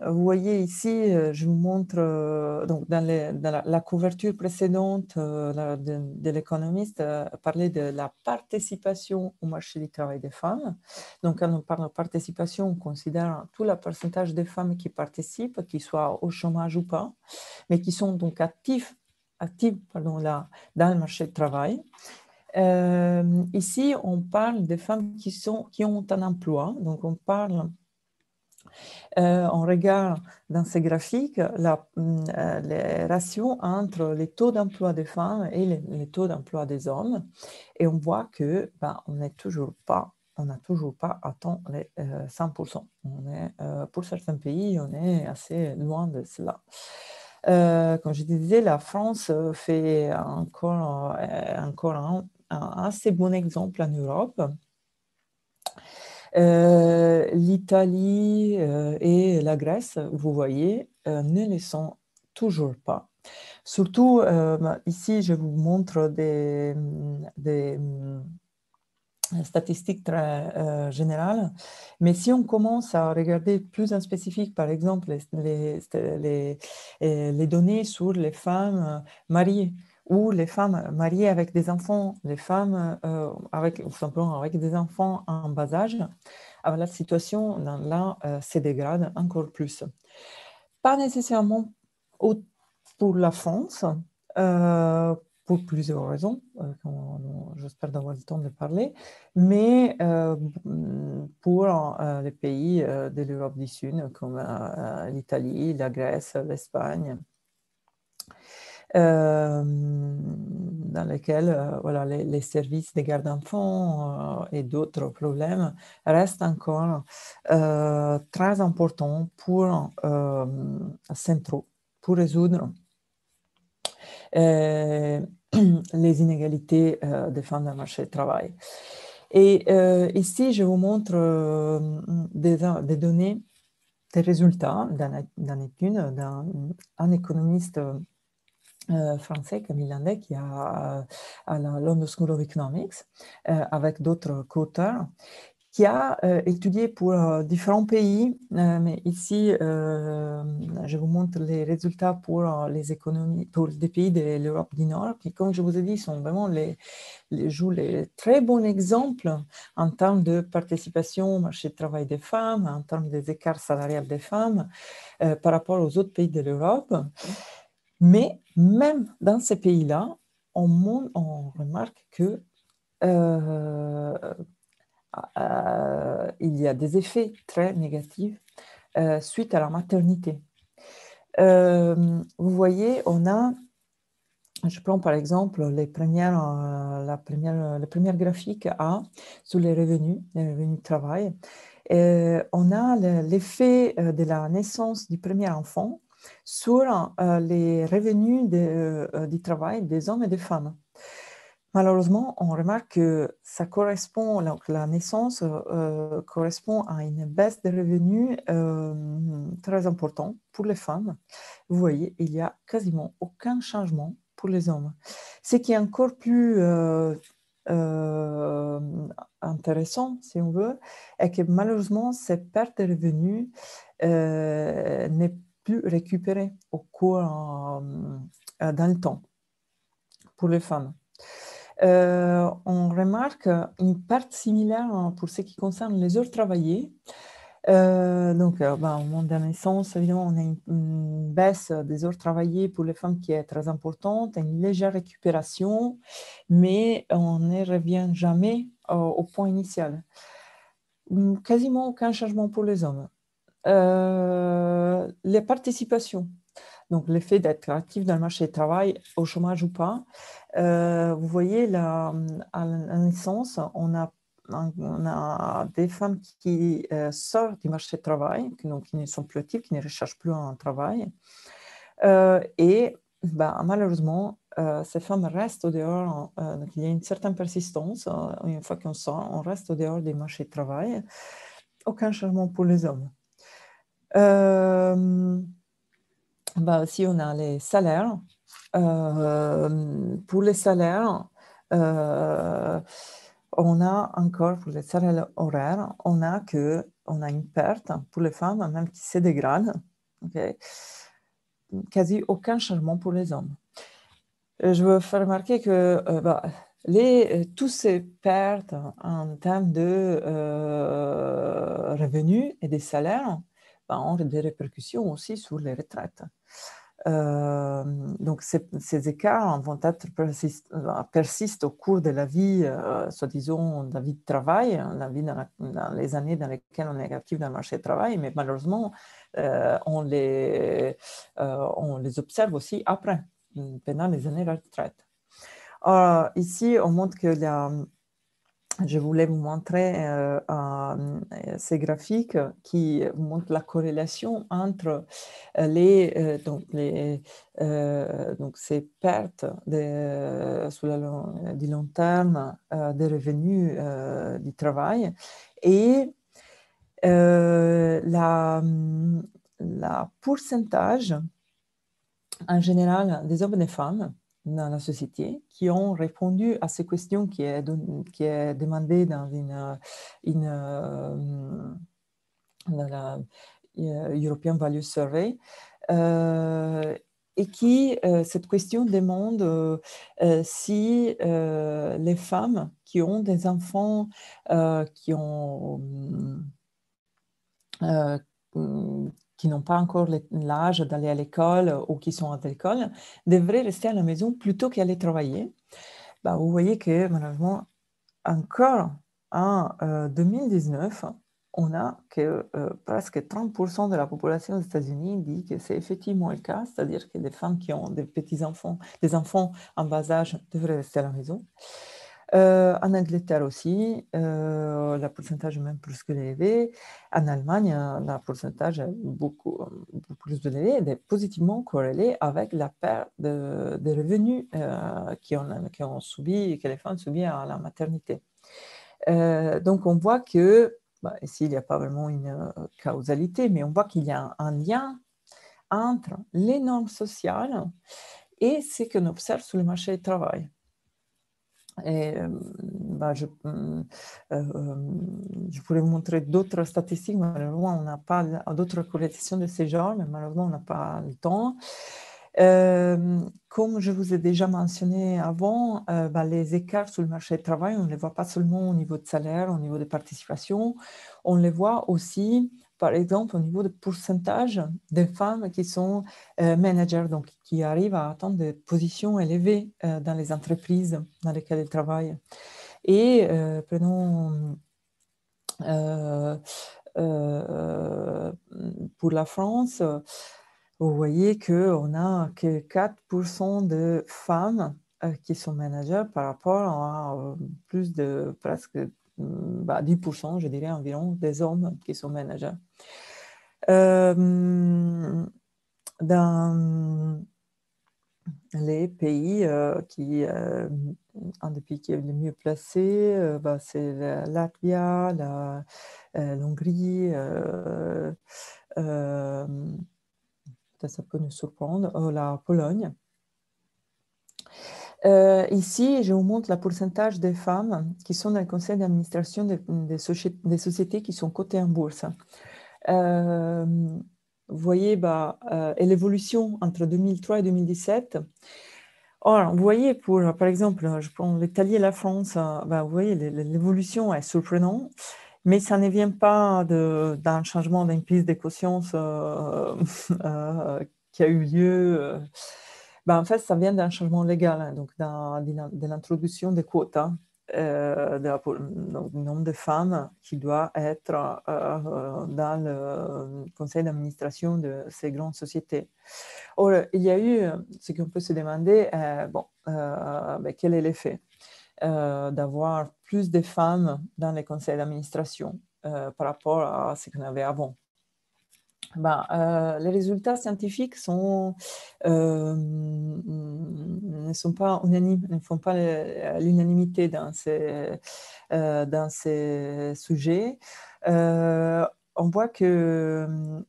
vous voyez ici, euh, je vous montre, euh, donc dans, la, couverture précédente de, l'économiste, parlait de la participation au marché du travail des femmes. Donc quand on parle de participation, on considère tout le pourcentage des femmes qui participent, qu'ils soient au chômage ou pas, mais qui sont donc actifs, là, dans le marché du travail. Euh, ici, on parle des femmes qui, ont un emploi. Donc, on parle, euh, on regarde dans ces graphiques la, euh, les ratios entre les taux d'emploi des femmes et les, taux d'emploi des hommes. Et on voit que ben, on n'est toujours pas on n'a toujours pas atteint les 100%. On est, pour certains pays, on est assez loin de cela. Comme je disais, la France fait encore, encore un, assez bon exemple en Europe. Euh, L'Italie euh, et la Grèce, vous voyez, euh, ne le sont toujours pas. Surtout, ici, je vous montre des statistiques très générales, mais si on commence à regarder plus en spécifique, par exemple, les, les, les données sur les femmes mariées, ou les femmes mariées avec des enfants, les femmes euh, avec, simplement avec des enfants en bas âge, alors la situation là euh, se dégrade encore plus. Pas nécessairement pour la France, euh, pour plusieurs raisons, j'espère d'avoir le temps de parler, mais pour les pays de l'Europe du Sud comme l'Italie, la Grèce, l'Espagne, euh, dans lesquels euh, voilà, les, services de garde d'enfants euh, et d'autres problèmes restent encore très importants pour centraux, pour résoudre les inégalités des femmes dans le marché du travail. Et ici, je vous montre des, des, données, des résultats d'une étude d'un économiste euh, français, Camille Landais, qui a à la London School of Economics, euh, avec d'autres co-auteurs, qui a euh, étudié pour différents pays, mais ici, je vous montre les résultats pour les économies, pour des pays de l'Europe du Nord, qui, comme je vous ai dit, sont vraiment les, jouent les très bons exemples en termes de participation au marché du travail des femmes, en termes des écarts salariales des femmes par rapport aux autres pays de l'Europe. Mais même dans ces pays-là, on, remarque que euh, euh, il y a des effets très négatifs euh, suite à la maternité. vous voyez, on a, je prends par exemple les premières, la première, les premières graphiques A sur les revenus, les revenus de travail. on a l'effet de la naissance du premier enfant sur euh, les revenus euh, euh, du travail des hommes et des femmes. Malheureusement, on remarque que ça correspond, donc la naissance correspond à une baisse des revenus très importante pour les femmes. Vous voyez, il n'y a quasiment aucun changement pour les hommes. Ce qui est encore plus intéressant, si on veut, est que malheureusement, cette perte de revenus n'est plus récupérée au cours dans le temps pour les femmes. Euh, on remarque une perte similaire pour ce qui concerne les heures travaillées. Euh, donc, euh, ben, au moment de la naissance, évidemment, on a une, baisse des heures travaillées pour les femmes qui est très importante, une légère récupération, mais on ne revient jamais au point initial. Quasiment aucun changement pour les hommes. les participations, donc l'effet d'être actif dans le marché du travail, au chômage ou pas, euh, vous voyez, à la naissance, on a, des femmes qui euh, sortent du marché du travail, qui, donc, qui ne sont plus actives, qui ne recherchent plus un travail. Euh, et bah, malheureusement, ces femmes restent au dehors. donc il y a une certaine persistance. une fois qu'on sort, on reste au dehors du marché du travail. Aucun changement pour les hommes. Bah, si on a les salaires, euh, pour les salaires, euh, on a encore, pour les salaires horaires, on a, que, on a une perte pour les femmes, même qui se dégrade. Quasi aucun changement pour les hommes. Euh, je veux faire remarquer que bah, les, toutes ces pertes en termes de revenus et des salaires bah, ont des répercussions aussi sur les retraites. Euh, donc ces, écarts vont être euh, persistent, au cours de la vie, euh, soi-disant, la vie de travail, hein, la vie dans, les années dans lesquelles on est actif dans le marché du travail, mais malheureusement, on, les, on les observe aussi après, pendant les années de retraite. ici, on montre que la, je voulais vous montrer euh, ces graphiques qui montrent la corrélation entre euh, les, euh, donc ces pertes de, sur le du long terme des revenus du travail et la, la pourcentage en général des hommes et des femmes dans la société qui ont répondu à ces questions qui est, qui est demandée dans une, une euh, dans la euh, European Value Survey euh, et qui, cette question demande si les femmes qui ont des enfants qui ont qui n'ont pas encore l'âge d'aller à l'école ou qui sont à l'école devraient rester à la maison plutôt qu'aller travailler. Bah, vous voyez que malheureusement, encore en 2019, euh, on a que euh, presque 30% de la population des États-Unis dit que c'est effectivement le cas, c'est-à-dire que les femmes qui ont des petits-enfants, des enfants en bas âge devraient rester à la maison. Euh, en Angleterre aussi, euh, le pourcentage est même plus que élevé. En Allemagne, le pourcentage est beaucoup, beaucoup plus élevé, est positivement corrélé avec la perte de, revenus euh, qui ont subi, que les femmes subissent à la maternité. Euh, donc, on voit que, bah, ici, il n'y a pas vraiment une causalité, mais on voit qu'il y a un, lien entre les normes sociales et ce qu'on observe sur le marché du travail. Et bah, je, je, pourrais vous montrer d'autres statistiques, malheureusement, on n'a pas d'autres corrélations de ce genre, mais malheureusement, on n'a pas le temps. comme je vous ai déjà mentionné avant, bah, les écarts sur le marché du travail, on ne les voit pas seulement au niveau de salaire, au niveau de participation, on les voit aussi par exemple, au niveau de pourcentage de femmes qui sont euh, managers, donc qui arrivent à atteindre des positions élevées euh, dans les entreprises dans lesquelles elles travaillent. Et euh, prenons pour la France, vous voyez qu'on a que 4% de femmes qui sont managers par rapport à plus de presque 10%, bah, je dirais environ, des hommes qui sont managers. Euh, dans les pays euh, qui, euh, un des pays qui est le mieux placé, bah, c'est la Latvia, la, l'Hongrie, ça peut nous surprendre, la Pologne. Euh, ici, je vous montre le pourcentage des femmes qui sont dans le conseil d'administration des, sociétés qui sont cotées en bourse. Euh, vous voyez bah, euh, l'évolution entre 2003 et 2017. Or, vous voyez, pour, par exemple, je prends l'Italie et la France, bah, vous voyez, l'évolution est surprenante, mais ça ne vient pas d'un changement d'une prise de conscience qui a eu lieu ben, en fait, ça vient d'un changement légal, hein, donc de l'introduction des quotas euh, du nombre de femmes qui doit être euh, dans le conseil d'administration de ces grandes sociétés. Or, il y a eu ce qu'on peut se demander, euh, bon, ben, quel est l'effet d'avoir plus de femmes dans les conseils d'administration par rapport à ce qu'on avait avant ben, les résultats scientifiques euh, ne sont pas unanimes, ne font pas l'unanimité dans ces, euh, dans ces sujets. on voit qu'il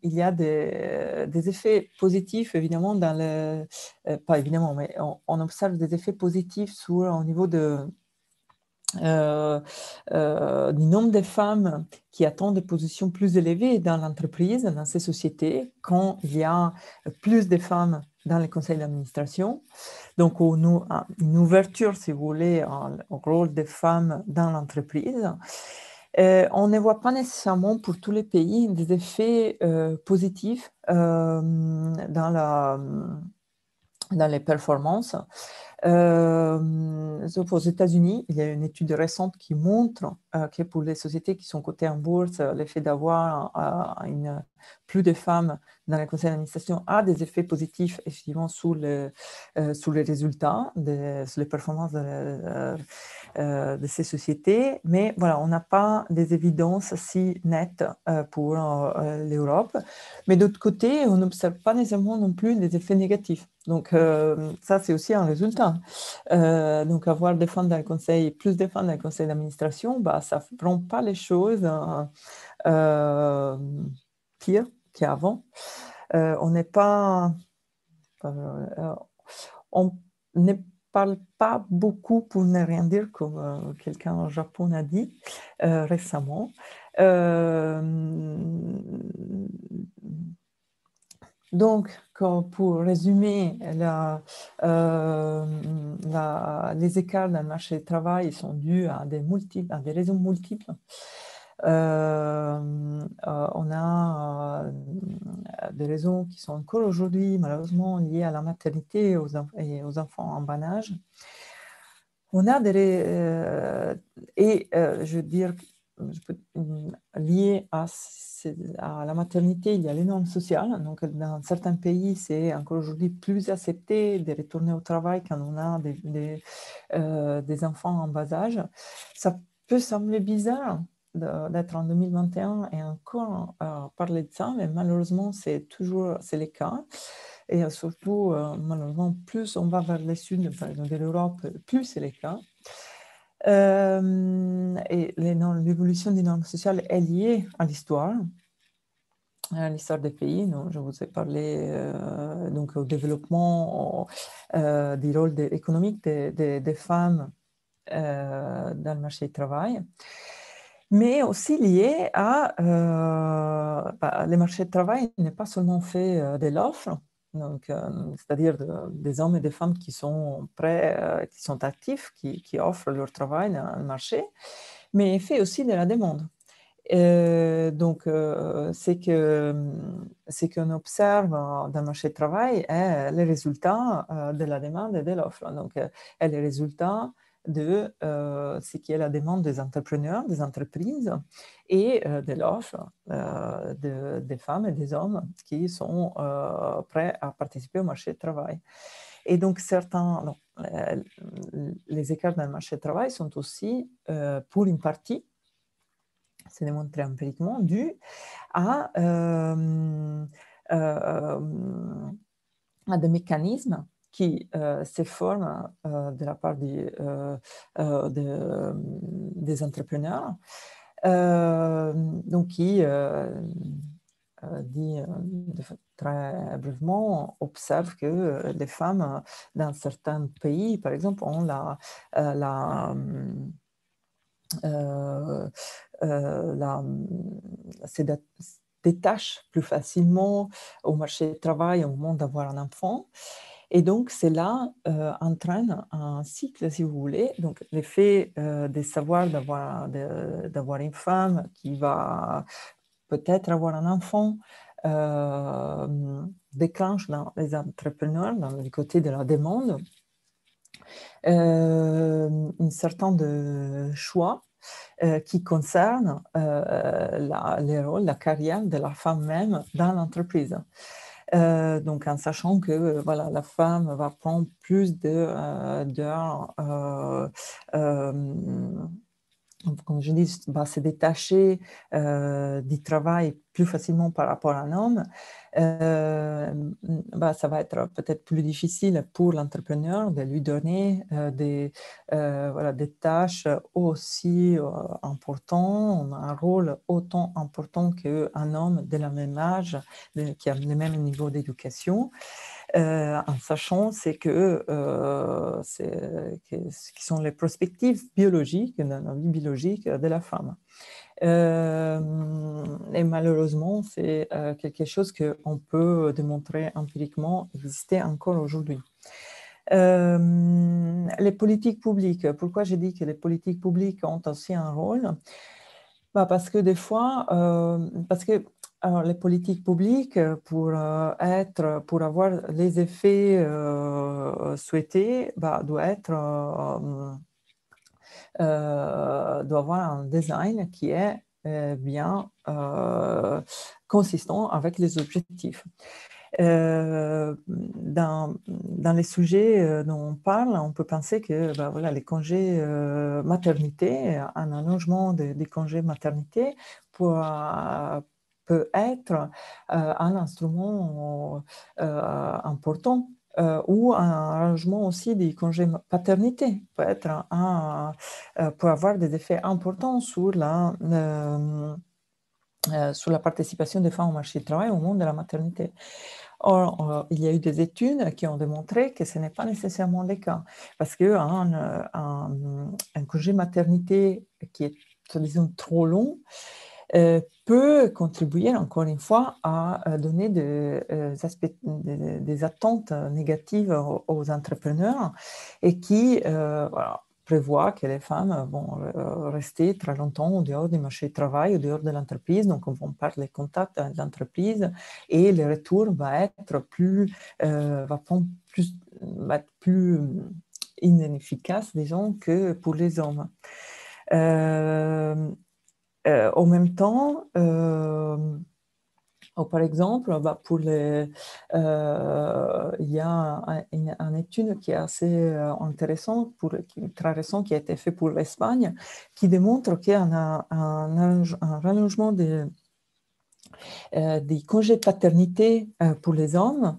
il y a des, des, effets positifs, évidemment, dans le, pas évidemment, mais on, on, observe des effets positifs sur, au niveau de, euh, euh, du nombre de femmes qui attendent des positions plus élevées dans l'entreprise, dans ces sociétés, quand il y a plus de femmes dans les conseils d'administration. Donc, une ouverture, si vous voulez, au rôle des femmes dans l'entreprise. Euh, on ne voit pas nécessairement pour tous les pays des effets positifs dans, la, dans les performances. Euh, aux États-Unis, il y a une étude récente qui montre euh, que pour les sociétés qui sont cotées en bourse, l'effet d'avoir une plus de femmes dans les conseils d'administration a des effets positifs effectivement sur, le, euh, les résultats, sur les performances de, euh, de, ces sociétés. Mais voilà, on n'a pas des évidences si nettes euh, pour l'Europe. Mais d'autre côté, on n'observe pas nécessairement non plus des effets négatifs. Donc ça, c'est aussi un résultat. donc avoir des femmes dans le conseil, plus de femmes dans le conseil d'administration, bah, ça ne rend pas les choses qu'avant. Euh, on n'est pas. Euh, on ne parle pas beaucoup pour ne rien dire, comme euh, quelqu'un au Japon a dit récemment. donc, pour résumer, les écarts dans le marché du travail sont dus à des raisons multiples. Euh, euh, on a euh, des raisons qui sont encore aujourd'hui malheureusement liées à la maternité et aux, enfants en bas âge. On a des... et je veux dire, lié à, la maternité, il y a les normes sociales. Donc, dans certains pays, c'est encore aujourd'hui plus accepté de retourner au travail quand on a des, des enfants en bas âge. Ça peut sembler bizarre d'être en 2021 et encore à parler de ça, mais malheureusement, c'est toujours le cas. Et surtout, euh, malheureusement, plus on va vers le sud, de l'Europe, plus c'est le cas. Euh, et l'évolution des normes sociales est liée à l'histoire, à l'histoire des pays. je vous ai parlé euh, donc au développement du rôle économique des, des femmes dans le marché du travail mais aussi lié à euh, bah, les marchés de travail n'est pas seulement fait euh, de l'offre, donc euh, c'est-à-dire des hommes et des femmes qui sont prêts, euh, qui sont actifs, qui, qui, offrent leur travail dans le marché, mais fait aussi de la demande. donc, c'est que ce qu'on observe dans le marché de travail est les résultats de la demande et de l'offre. Donc, et les résultats de euh, ce qui est la demande des entrepreneurs, des entreprises et euh, de l'offre euh, de, des femmes et des hommes qui sont prêts à participer au marché du travail. Et donc, certains, les écarts dans le marché du travail sont aussi, pour une partie, c'est démontré empiriquement, à, à des mécanismes qui euh, se forment euh, de la part euh, de, des entrepreneurs, donc qui dit très brièvement, observe que les femmes dans certains pays, par exemple, la, la euh, la, se détachent plus facilement au marché du travail au moment d'avoir un enfant. Et donc, cela euh, entraîne un cycle, si vous voulez. Donc, l'effet euh, de savoir d'avoir, une femme qui va peut-être avoir un enfant euh, déclenche dans les entrepreneurs, dans le côté de la demande, euh, un certain de choix euh, qui concerne euh, la, les rôles, la carrière de la femme même dans l'entreprise. Euh, donc, en sachant que voilà, la femme va prendre plus d'heures comme je dis, va se détacher euh, du travail plus facilement par rapport à un homme, euh, bah, ça va être peut-être plus difficile pour l'entrepreneur de lui donner euh, des, voilà, des tâches aussi importantes, un rôle autant important qu'un homme de la même âge, qui a le même niveau d'éducation. Euh, en sachant c'est que, euh, qui sont les perspectives biologiques, dans la vie biologique de la femme. Euh, et malheureusement, c'est quelque chose qu'on peut démontrer empiriquement exister encore aujourd'hui. les politiques publiques, pourquoi j'ai dit que les politiques publiques ont aussi un rôle? Bah Parce que des fois, parce que alors, les politiques publiques, euh, pour, euh, être, pour avoir les effets euh, souhaités, bah, doit, être, doit avoir un design qui est bien consistant avec les objectifs. dans, les sujets dont on parle, on peut penser que bah, voilà, les congés maternité, un allongement des congés maternité pour, peut être euh, un instrument euh, important euh, ou un arrangement aussi des congés paternité peut être peut avoir des effets importants sur la, sur la participation des femmes au marché du travail au monde de la maternité. Or, il y a eu des études qui ont démontré que ce n'est pas nécessairement le cas, parce qu'un un, congé maternité qui est, disons, trop long, peut contribuer encore une fois à euh, donner euh, des, attentes négatives aux, entrepreneurs et qui prévoit que les femmes vont rester très longtemps au dehors du marché du travail, au dehors de l'entreprise, donc on va perdre les contacts avec l'entreprise et le retour va être plus, inefficace, disons, que pour les hommes. Euh, en même temps, euh, oh, par exemple, bah, euh, il y a une, étude qui est assez intéressante, pour, très récente, qui a été faite pour l'Espagne, qui démontre qu'il y a un, un, rallongement des, congés de paternité pour les hommes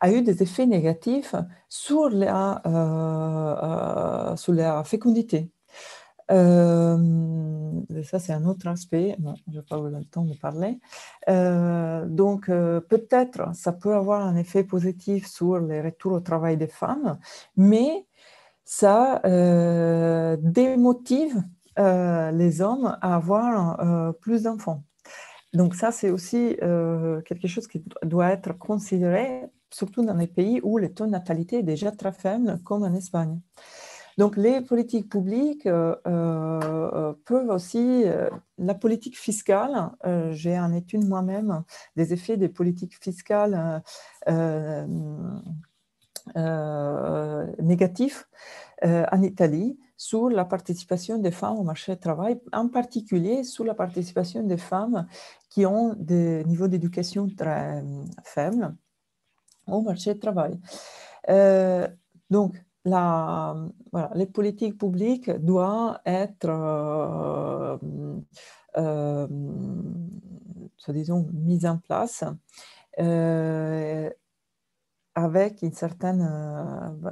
a eu des effets négatifs sur la fécondité. Euh, ça, c'est un autre aspect. je n'ai pas eu le temps de parler. Euh, donc, euh, peut-être, ça peut avoir un effet positif sur les retours au travail des femmes, mais ça démotive les hommes à avoir plus d'enfants. Donc, ça, c'est aussi quelque chose qui doit être considéré, surtout dans les pays où le taux de natalité est déjà très faible, comme en Espagne. Donc, les politiques publiques euh, euh, peuvent aussi, euh, la politique fiscale, j'ai un étude moi-même des effets des politiques fiscales négatifs en Italie sur la participation des femmes au marché du travail, en particulier sur la participation des femmes qui ont des niveaux d'éducation très faibles au marché du travail. donc, la, voilà, les politiques publiques doivent être, euh, euh, disons, mises en place euh, avec une certaine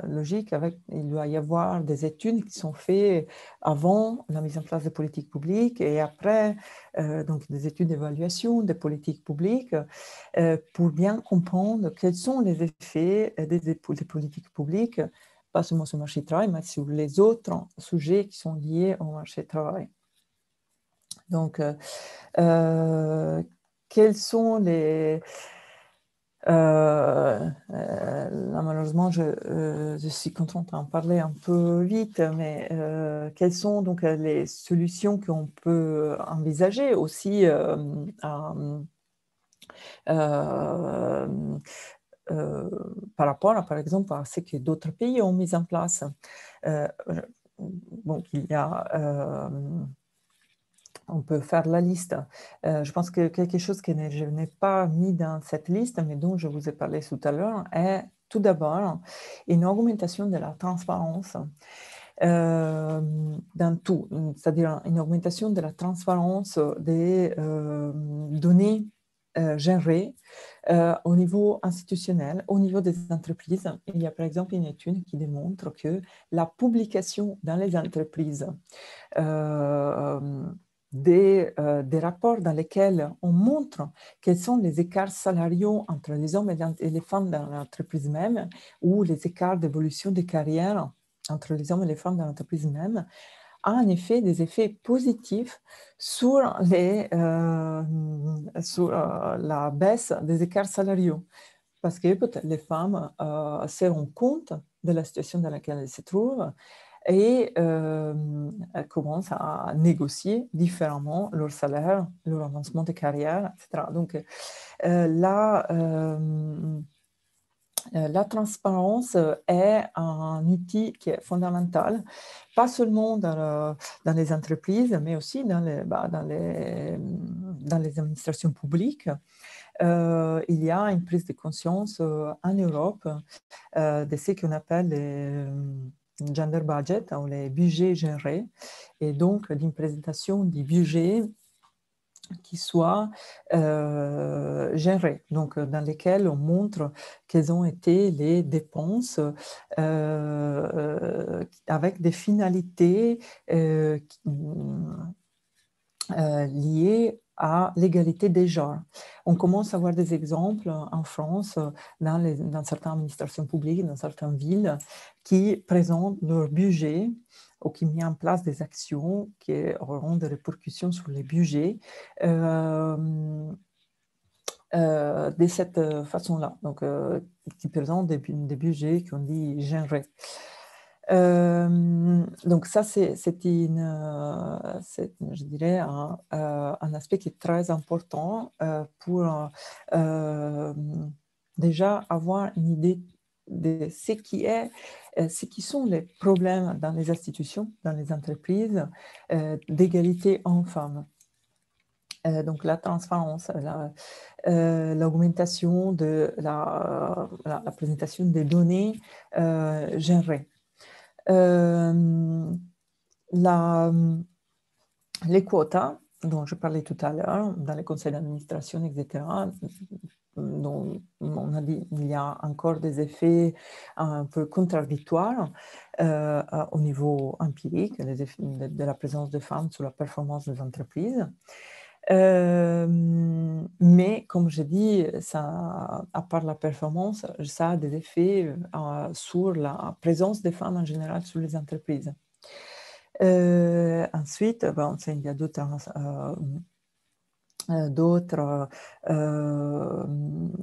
logique, avec, il doit y avoir des études qui sont faites avant la mise en place des politiques publiques et après, donc des études d'évaluation des politiques publiques pour bien comprendre quels sont les effets des, des politiques publiques pas seulement sur le marché du travail, mais sur les autres sujets qui sont liés au marché du travail. Donc, euh, euh, quels sont les... Euh, là, malheureusement, je, suis contente d'en parler un peu vite, mais quelles sont donc les solutions qu'on peut envisager aussi euh, par rapport, à, par exemple, à ce que d'autres pays ont mis en place. Euh, bon, il y a, euh, on peut faire la liste. je pense que quelque chose que je n'ai pas mis dans cette liste, mais dont je vous ai parlé tout à l'heure, est tout d'abord une augmentation de la transparence. dans tout, c'est-à-dire une augmentation de la transparence des données gérées euh, au niveau institutionnel, au niveau des entreprises, il y a par exemple une étude qui démontre que la publication dans les entreprises euh, des, euh, des, rapports dans lesquels on montre quels sont les écarts salariaux entre les hommes et les femmes dans l'entreprise même, ou les écarts d'évolution des carrières entre les hommes et les femmes dans l'entreprise même, a en effet des effets positifs sur, les, euh, sur euh, la baisse des écarts salariaux. Parce que peut-être les femmes euh, se rendent compte de la situation dans laquelle elles se trouvent et elles commencent à négocier différemment leur salaire, leur avancement de carrière, etc. Donc là, euh, la transparence euh, est un outil qui est fondamental, pas seulement dans, les entreprises, mais aussi dans les, bah, administrations publiques. Euh, il y a une prise de conscience en Europe de ce qu'on appelle les gender budget ou les budgets gérés, et donc d'une présentation du budget qui soient euh, gérés, donc euh, dans lesquels on montre quelles ont été les dépenses euh, avec des finalités liées à l'égalité des genres. On commence à voir des exemples en France, dans, dans certaines administrations publiques, dans certaines villes, qui présentent leur budget ou qui met en place des actions qui auront des répercussions sur les budgets euh, euh, de cette façon-là. Donc, euh, qui présentent des, des, budgets qu'on dit genrés. donc ça, c'est je dirais, un, aspect qui est très important pour déjà avoir une idée de ce qui est euh, ce qui sont les problèmes dans les institutions, dans les entreprises euh, d'égalité hommes-femmes. Euh, donc la transparence, l'augmentation de la, présentation des données gérées. La, les quotas dont je parlais tout à l'heure, dans les conseils d'administration, etc., dont on a dit il y a encore des effets un peu contradictoires euh, au niveau empirique effets de, la présence de femmes sur la performance des entreprises. Euh, mais comme je dis, ça, à part la performance, ça a des effets euh, sur la présence des femmes en général sur les entreprises. ensuite, bon, il y a d'autres euh, d'autres euh,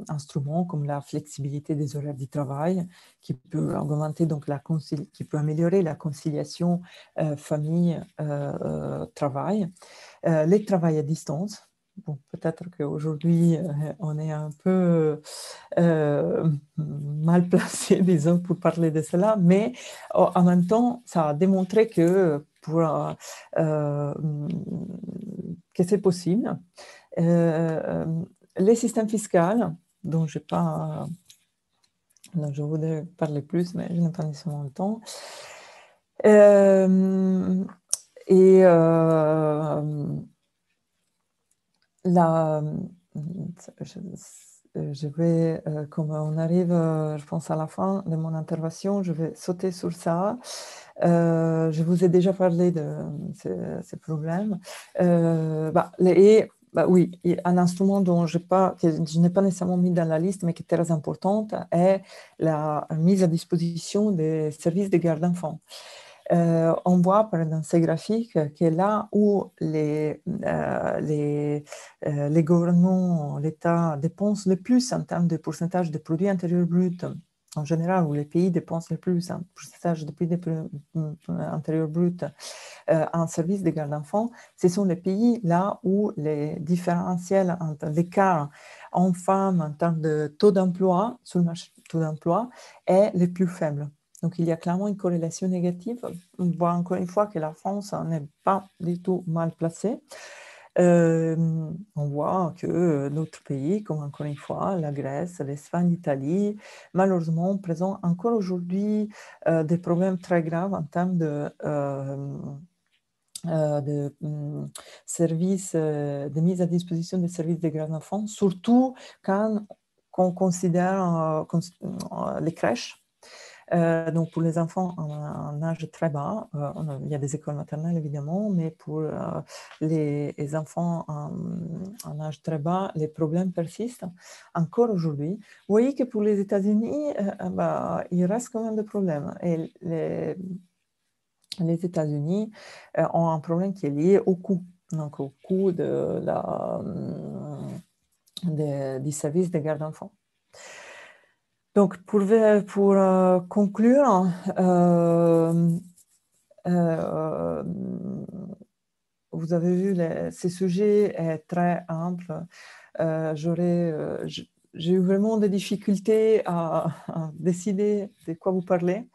instruments comme la flexibilité des horaires du travail qui peut augmenter donc la qui peut améliorer la conciliation euh, famille travail. Les travail à distance. Bon, peut-être qu'aujourd'hui, on est un peu mal placé, disons, pour parler de cela, mais en même temps, ça a démontré que pour que c'est possible. Euh, euh, les systèmes fiscaux, dont je pas, je voudrais parler plus, mais je n'ai pas nécessairement le temps. Euh, et la, je vais, comme on arrive, je pense, à la fin de mon intervention, je vais sauter sur ça. je vous ai déjà parlé de ces, problèmes. Bah, bah oui, un instrument dont que je n'ai pas nécessairement mis dans la liste, mais qui est très importante, est la mise à disposition des services de garde d'enfants. Euh, on voit dans ces graphiques que là où les, euh, les, euh, les gouvernements, l'État dépensent le plus en termes de pourcentage de produits intérieurs bruts, en général, où les pays dépensent le plus en pourcentage de produits intérieurs bruts en service de garde d'enfants, ce sont les pays là où les différentiels l'écart hommes-femmes en termes de taux d'emploi sur le marché d'emploi est le plus faible. Donc, il y a clairement une corrélation négative. On voit encore une fois que la France n'est pas du tout mal placée. Euh, on voit que d'autres pays, comme encore une fois la Grèce, l'Espagne, l'Italie, malheureusement présentent encore aujourd'hui euh, des problèmes très graves en termes de, euh, hum, services, de mise à disposition des services de garde d'enfants, surtout quand on considère les crèches euh, donc pour les enfants en, âge très bas, euh, il y a des écoles maternelles évidemment, mais pour euh, les, enfants en, âge très bas, les problèmes persistent encore aujourd'hui. Vous voyez que pour les États-Unis, bah, il reste quand même des problèmes. Et les, États-Unis ont un problème qui est lié au coût, donc au coût de la, du service de garde d'enfants. Donc, pour, euh, conclure, euh, euh, vous avez vu, les, ce sujet est très ample. j'ai eu vraiment des difficultés à, décider de quoi vous parler.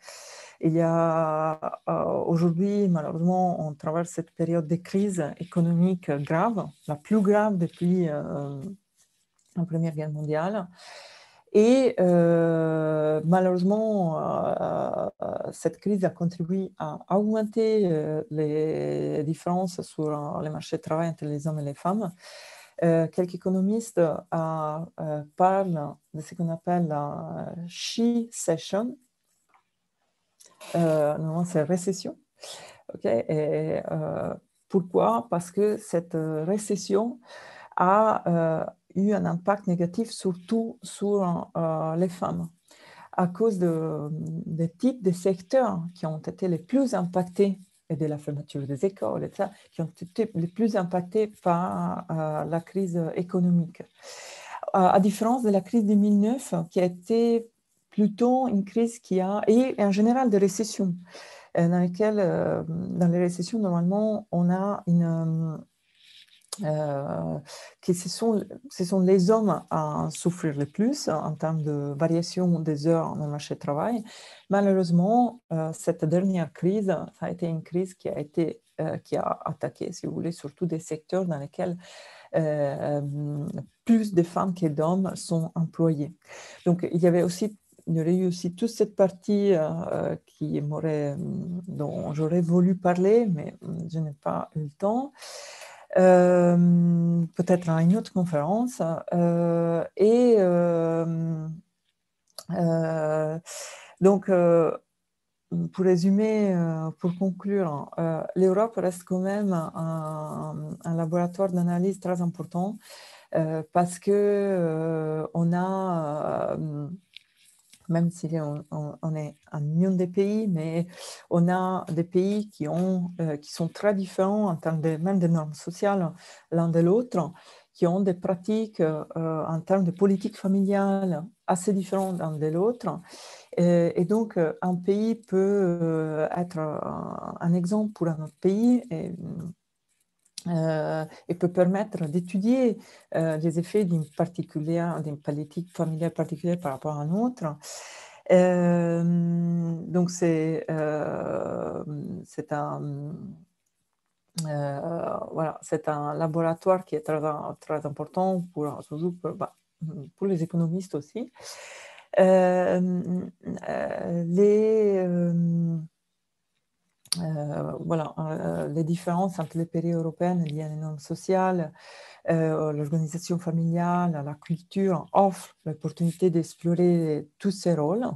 Il y a aujourd'hui, malheureusement, on traverse cette période de crise économique grave, la plus grave depuis la Première Guerre mondiale. Et euh, malheureusement, euh, euh, cette crise a contribué à augmenter les différences sur les marchés de travail entre les hommes et les femmes. quelques économistes parlent de ce qu'on appelle la she session. normalement, c'est récession. Et, pourquoi? Parce que cette récession a eu un impact négatif surtout sur euh, les femmes à cause de, des types de secteurs qui ont été les plus impactés et de la fermeture des écoles, et ça, qui ont été les plus impactés par euh, la crise économique. à différence de la crise de 2009, qui a été plutôt une crise qui a, et en général des récessions, euh, dans lesquelles, dans les récessions, normalement, on a une euh, que ce sont, les hommes à souffrir le plus en termes de variation des heures dans le marché du travail. Malheureusement, euh, cette dernière crise, ça a été une crise qui a, été, euh, qui a attaqué, si vous voulez, surtout des secteurs dans lesquels plus de femmes que d'hommes sont employés. Donc, il y avait aussi aurait eu aussi toute cette partie qui dont j'aurais voulu parler, mais je n'ai pas eu le temps. Euh, peut-être à une autre conférence. Euh, et euh, donc, pour résumer, pour conclure, l'Europe reste quand même un, un laboratoire d'analyse très important parce que on a même si on, est un million de pays, mais on a des pays qui, ont, euh, qui sont très différents en termes de, même des normes sociales l'un de l'autre, qui ont des pratiques euh, en termes de politique familiale assez différentes l'un de l'autre. Et, donc, un pays peut être un, exemple pour un autre pays. Euh, et peut permettre d'étudier euh, les effets d'une politique familiale particulière par rapport à un autre. Euh, donc c'est c'est un voilà c'est un laboratoire qui est très, très important pour pour, bah, pour les économistes aussi. les euh, voilà, euh, les différences entre les pays européens liées à les normes sociales l'organisation familiale, la culture offrent l'opportunité d'explorer tous ces rôles.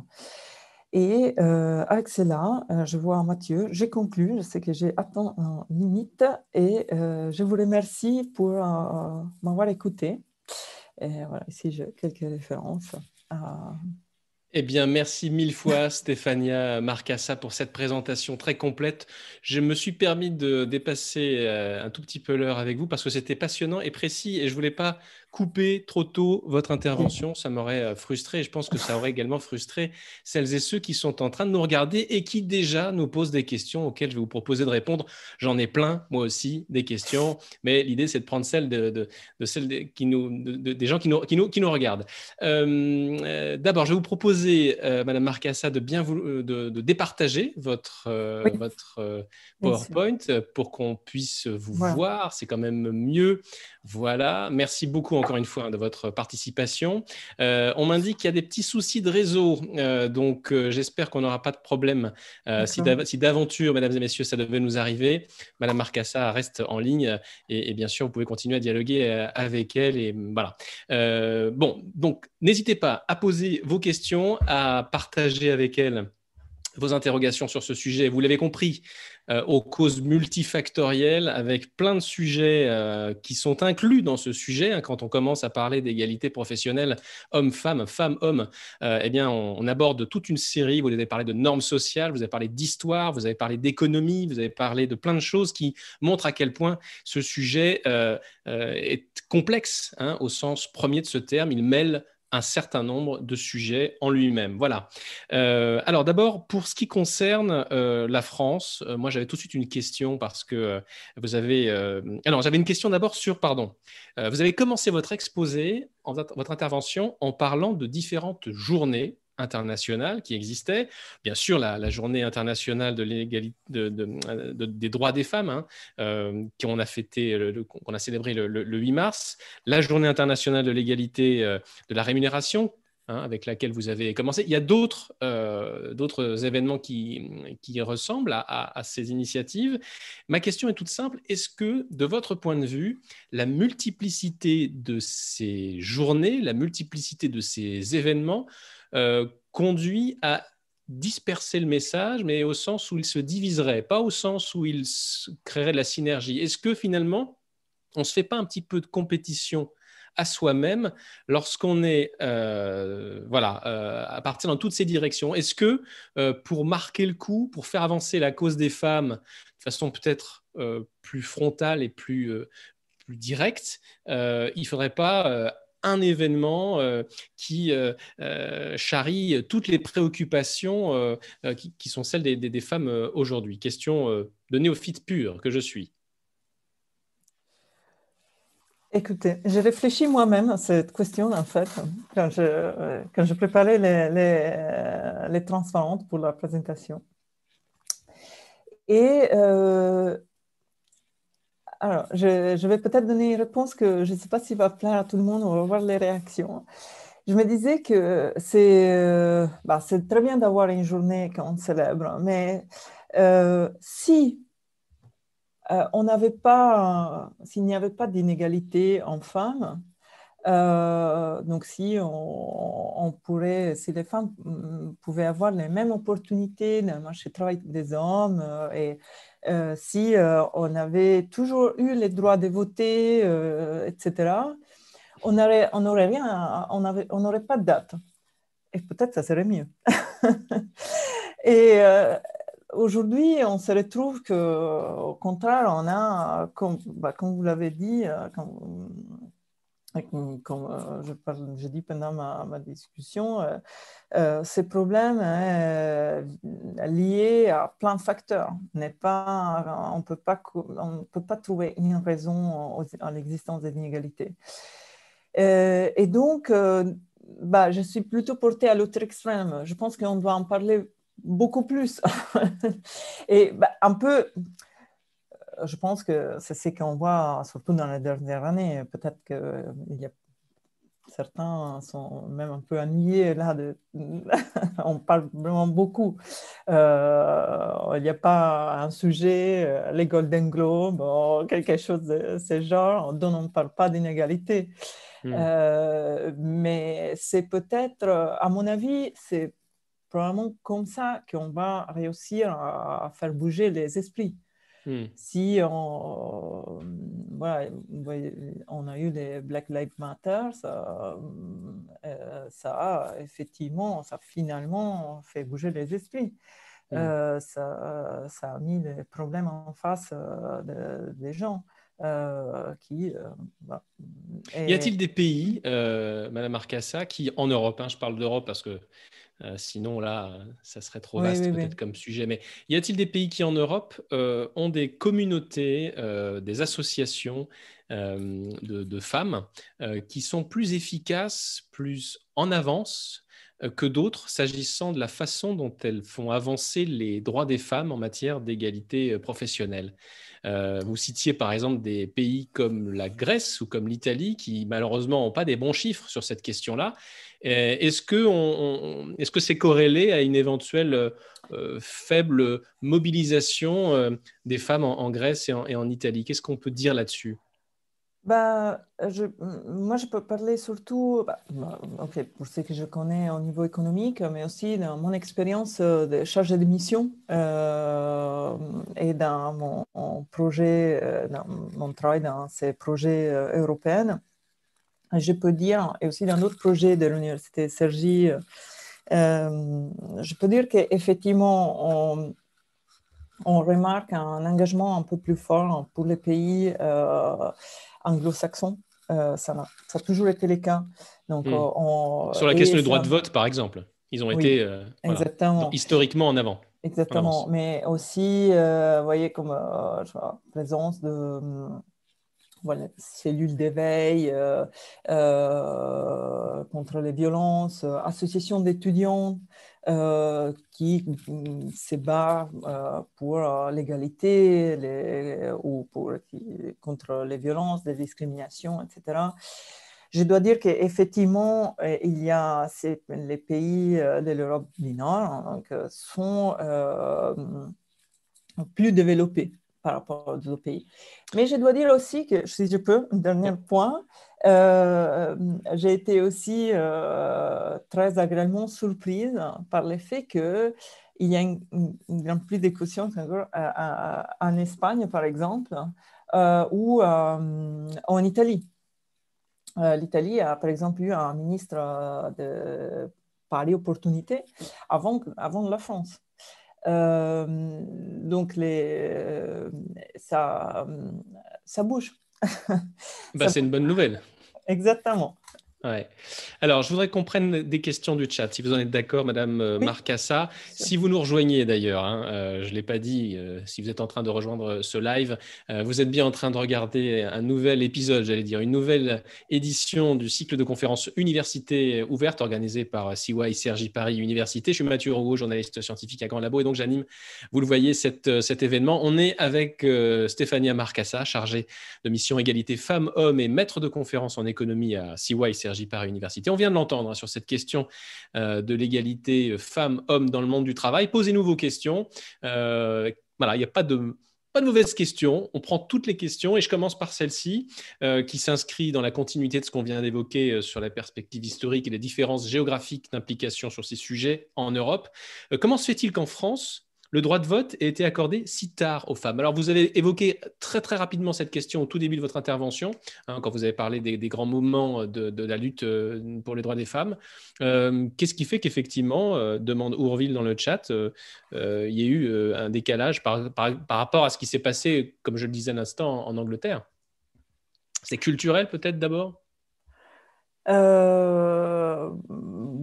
Et avec cela, je vois Mathieu, j'ai conclu, je sais que j'ai atteint une limite et je vous remercie pour m'avoir écouté. Et voilà, ici j'ai quelques références. Eh bien, merci mille fois, Stéphania Marcassa, pour cette présentation très complète. Je me suis permis de dépasser un tout petit peu l'heure avec vous parce que c'était passionnant et précis et je voulais pas couper trop tôt votre intervention, ça m'aurait euh, frustré et je pense que ça aurait également frustré celles et ceux qui sont en train de nous regarder et qui déjà nous posent des questions auxquelles je vais vous proposer de répondre. J'en ai plein, moi aussi, des questions, mais l'idée c'est de prendre celles des gens qui nous, regardent. Euh, euh, d'abord, je vais vous proposer, Madame Marcassa, de bien vous, de, départager votre, votre PowerPoint pour qu'on puisse vous voir. C'est quand même mieux. Voilà. Merci beaucoup encore une fois de votre participation. Euh, on m'indique qu'il y a des petits soucis de réseau, euh, donc euh, j'espère qu'on n'aura pas de problème. si d'aventure, mesdames et messieurs, ça devait nous arriver, Madame Marcassa reste en ligne et, bien sûr, vous pouvez continuer à dialoguer avec elle. Et voilà. bon, donc n'hésitez pas à poser vos questions, à partager avec elle vos interrogations sur ce sujet. Vous l'avez compris, euh, aux causes multifactorielles, avec plein de sujets euh, qui sont inclus dans ce sujet. Hein. quand on commence à parler d'égalité professionnelle homme-femme, femme-homme, euh, eh bien, on, aborde toute une série. Vous avez parlé de normes sociales, vous avez parlé d'histoire, vous avez parlé d'économie, vous avez parlé de plein de choses qui montrent à quel point ce sujet est complexe hein, au sens premier de ce terme. Il mêle un certain nombre de sujets en lui-même. Voilà. Euh, alors d'abord, pour ce qui concerne euh, la France, euh, moi j'avais tout de suite une question parce que vous avez... alors j'avais une question d'abord sur, pardon, vous avez commencé votre exposé, votre intervention en parlant de différentes journées internationale qui existait. Bien sûr, la, journée internationale de l'égalité des droits des femmes, hein, euh, qu'on a fêté, le, 8 mars, la journée internationale de l'égalité euh, de la rémunération. Hein, avec laquelle vous avez commencé. Il y a d'autres euh, événements qui, qui ressemblent à, à, ces initiatives. Ma question est toute simple. Est-ce que, de votre point de vue, la multiplicité de ces journées, la multiplicité de ces événements euh, conduit à disperser le message, mais au sens où il se diviserait, pas au sens où il créerait de la synergie? Est-ce que finalement, on ne se fait pas un petit peu de compétition à soi-même lorsqu'on est euh, voilà, euh, à partir dans toutes ces directions Est-ce que pour marquer le coup, pour faire avancer la cause des femmes de façon peut-être plus frontale et plus, directe, il ne faudrait pas un événement euh, qui euh, euh, charrie toutes les préoccupations qui, sont celles des, femmes aujourd'hui? Question de néophyte pur que je suis. Écoutez, j'ai réfléchi moi-même à cette question, en fait, quand je, quand préparais les, les, les transparentes pour la présentation. Et alors, je, vais peut-être donner une réponse que je ne sais pas s'il va plaire à tout le monde, on va voir les réactions. Je me disais que c'est euh, bah, très bien d'avoir une journée qu'on célèbre, mais euh, si euh, on n'avait pas, s'il n'y avait pas d'inégalité en femmes, donc si on, pourrait, si les femmes mm, pouvaient avoir les mêmes opportunités dans le marché du travail des hommes et euh, si euh, on avait toujours eu les droits de voter, euh, etc., on n'aurait on aurait rien, on on pas de date. Et peut-être ça serait mieux. Et aujourd'hui, on se retrouve qu'au contraire, on a, comme, bah, vous l'avez dit, comme, comme euh, je, dis pendant ma, discussion, euh, euh, ces problèmes hein, liés à plein de facteurs. Pas, on ne peut pas trouver une raison à l'existence des inégalités. et donc, bah, je suis plutôt portée à l'autre extrême. Je pense qu'on doit en parler beaucoup plus. et bah, un peu je pense que c'est ce qu'on voit surtout dans les dernières années. Peut-être qu'il y a certains sont même un peu ennuyés là. De... on parle vraiment beaucoup. Euh, il n'y a pas un sujet, euh, les Golden Globes, ou quelque chose de ce genre, dont on ne parle pas d'inégalité. Hmm. Euh, mais c'est peut-être, à mon avis, c'est probablement comme ça qu'on va réussir à faire bouger les esprits. Hmm. Si on, voilà, on a eu des Black Lives Matter, ça, euh, ça a effectivement, ça a finalement fait bouger les esprits. Hmm. Euh, ça, ça, a mis des problèmes en face euh, des gens. qui, bah, Y a-t-il des pays, Madame Arcassa, qui en Europe, hein, je parle d'Europe parce que euh, sinon, là, ça serait trop vaste peut-être comme sujet. Mais y a-t-il des pays qui, en Europe, euh, ont des communautés, euh, des associations de, femmes qui sont plus efficaces, plus en avance que d'autres s'agissant de la façon dont elles font avancer les droits des femmes en matière d'égalité professionnelle? Vous citiez par exemple des pays comme la Grèce ou comme l'Italie qui malheureusement n'ont pas des bons chiffres sur cette question-là. Euh, est-ce que c'est corrélé à une éventuelle euh, faible mobilisation euh, des femmes en, Grèce et en, Italie? Qu'est-ce qu'on peut dire là-dessus? Bah, je, moi, je peux parler surtout, bah, bah, pour ce que je connais au niveau économique, mais aussi dans mon expérience de chargé de mission et dans mon, projet, dans mon travail dans ces projets européens je peux dire, et aussi dans d'autres projets de l'université Sergi, euh, je peux dire qu'effectivement, on, on, remarque un engagement un peu plus fort pour les pays euh, anglo-saxons. Euh, ça, a, toujours été le cas. Donc, hmm. Sur la question du droit de vote, par exemple, ils ont été historiquement en avant. Exactement, mais aussi, vous voyez, comme la présence de cellules d'éveil euh, euh, contre les violences, euh, association d'étudiants qui mm, se bat pour l'égalité ou pour, contre les violences, les discriminations, etc. Je dois dire qu'effectivement, il y a les pays de l'Europe du Nord qui sont plus développés par rapport aux autres pays. Mais je dois dire aussi que, si je peux, un dernier point, euh, j'ai été aussi euh, très agréablement surprise par le fait qu'il y a une, grande plus d'écoution en Espagne, par exemple, euh, ou en Italie. L'Italie a, par exemple, eu un ministre de paris opportunité avant, avant la France. Euh, donc, les, euh, ça, ça bouge. Bah, c'est une bonne nouvelle. Exactement. Ouais. Alors, je voudrais qu'on prenne des questions du chat, si vous en êtes d'accord, Madame euh, Marcassa. Si vous nous rejoignez d'ailleurs, hein, euh, je ne l'ai pas dit, euh, si vous êtes en train de rejoindre ce live, vous êtes bien en train de regarder un nouvel épisode, j'allais dire, une nouvelle édition du cycle de conférences Université ouverte organisé par CY Sergi Paris Université. Je suis Mathieu Rouault, journaliste scientifique à Grand Labo, et donc j'anime, vous le voyez, cet événement. On est avec Stéphania Marcassa, chargée de mission égalité femmes-hommes et maître de conférences en économie à CY Sergi par Université. On vient de l'entendre hein, sur cette question euh, de l'égalité euh, femmes-hommes dans le monde du travail. Posez-nous vos questions. Euh, voilà, il n'y a pas de mauvaises questions. On prend toutes les questions et je commence par celle-ci qui s'inscrit dans la continuité de ce qu'on vient d'évoquer sur la perspective historique et les différences géographiques d'implication sur ces sujets en Europe. comment se fait-il qu'en France, le droit de vote ait été accordé si tard aux femmes. Alors, vous avez évoqué très très rapidement cette question au tout début de votre intervention, hein, quand vous avez parlé des, grands mouvements de, la lutte euh, pour les droits des femmes. Euh, qu'est-ce qui fait qu'effectivement, euh, demande Ourville dans le chat, il y a eu un décalage par, rapport à ce qui s'est passé, comme je le disais un instant, en Angleterre? C'est culturel peut-être d'abord?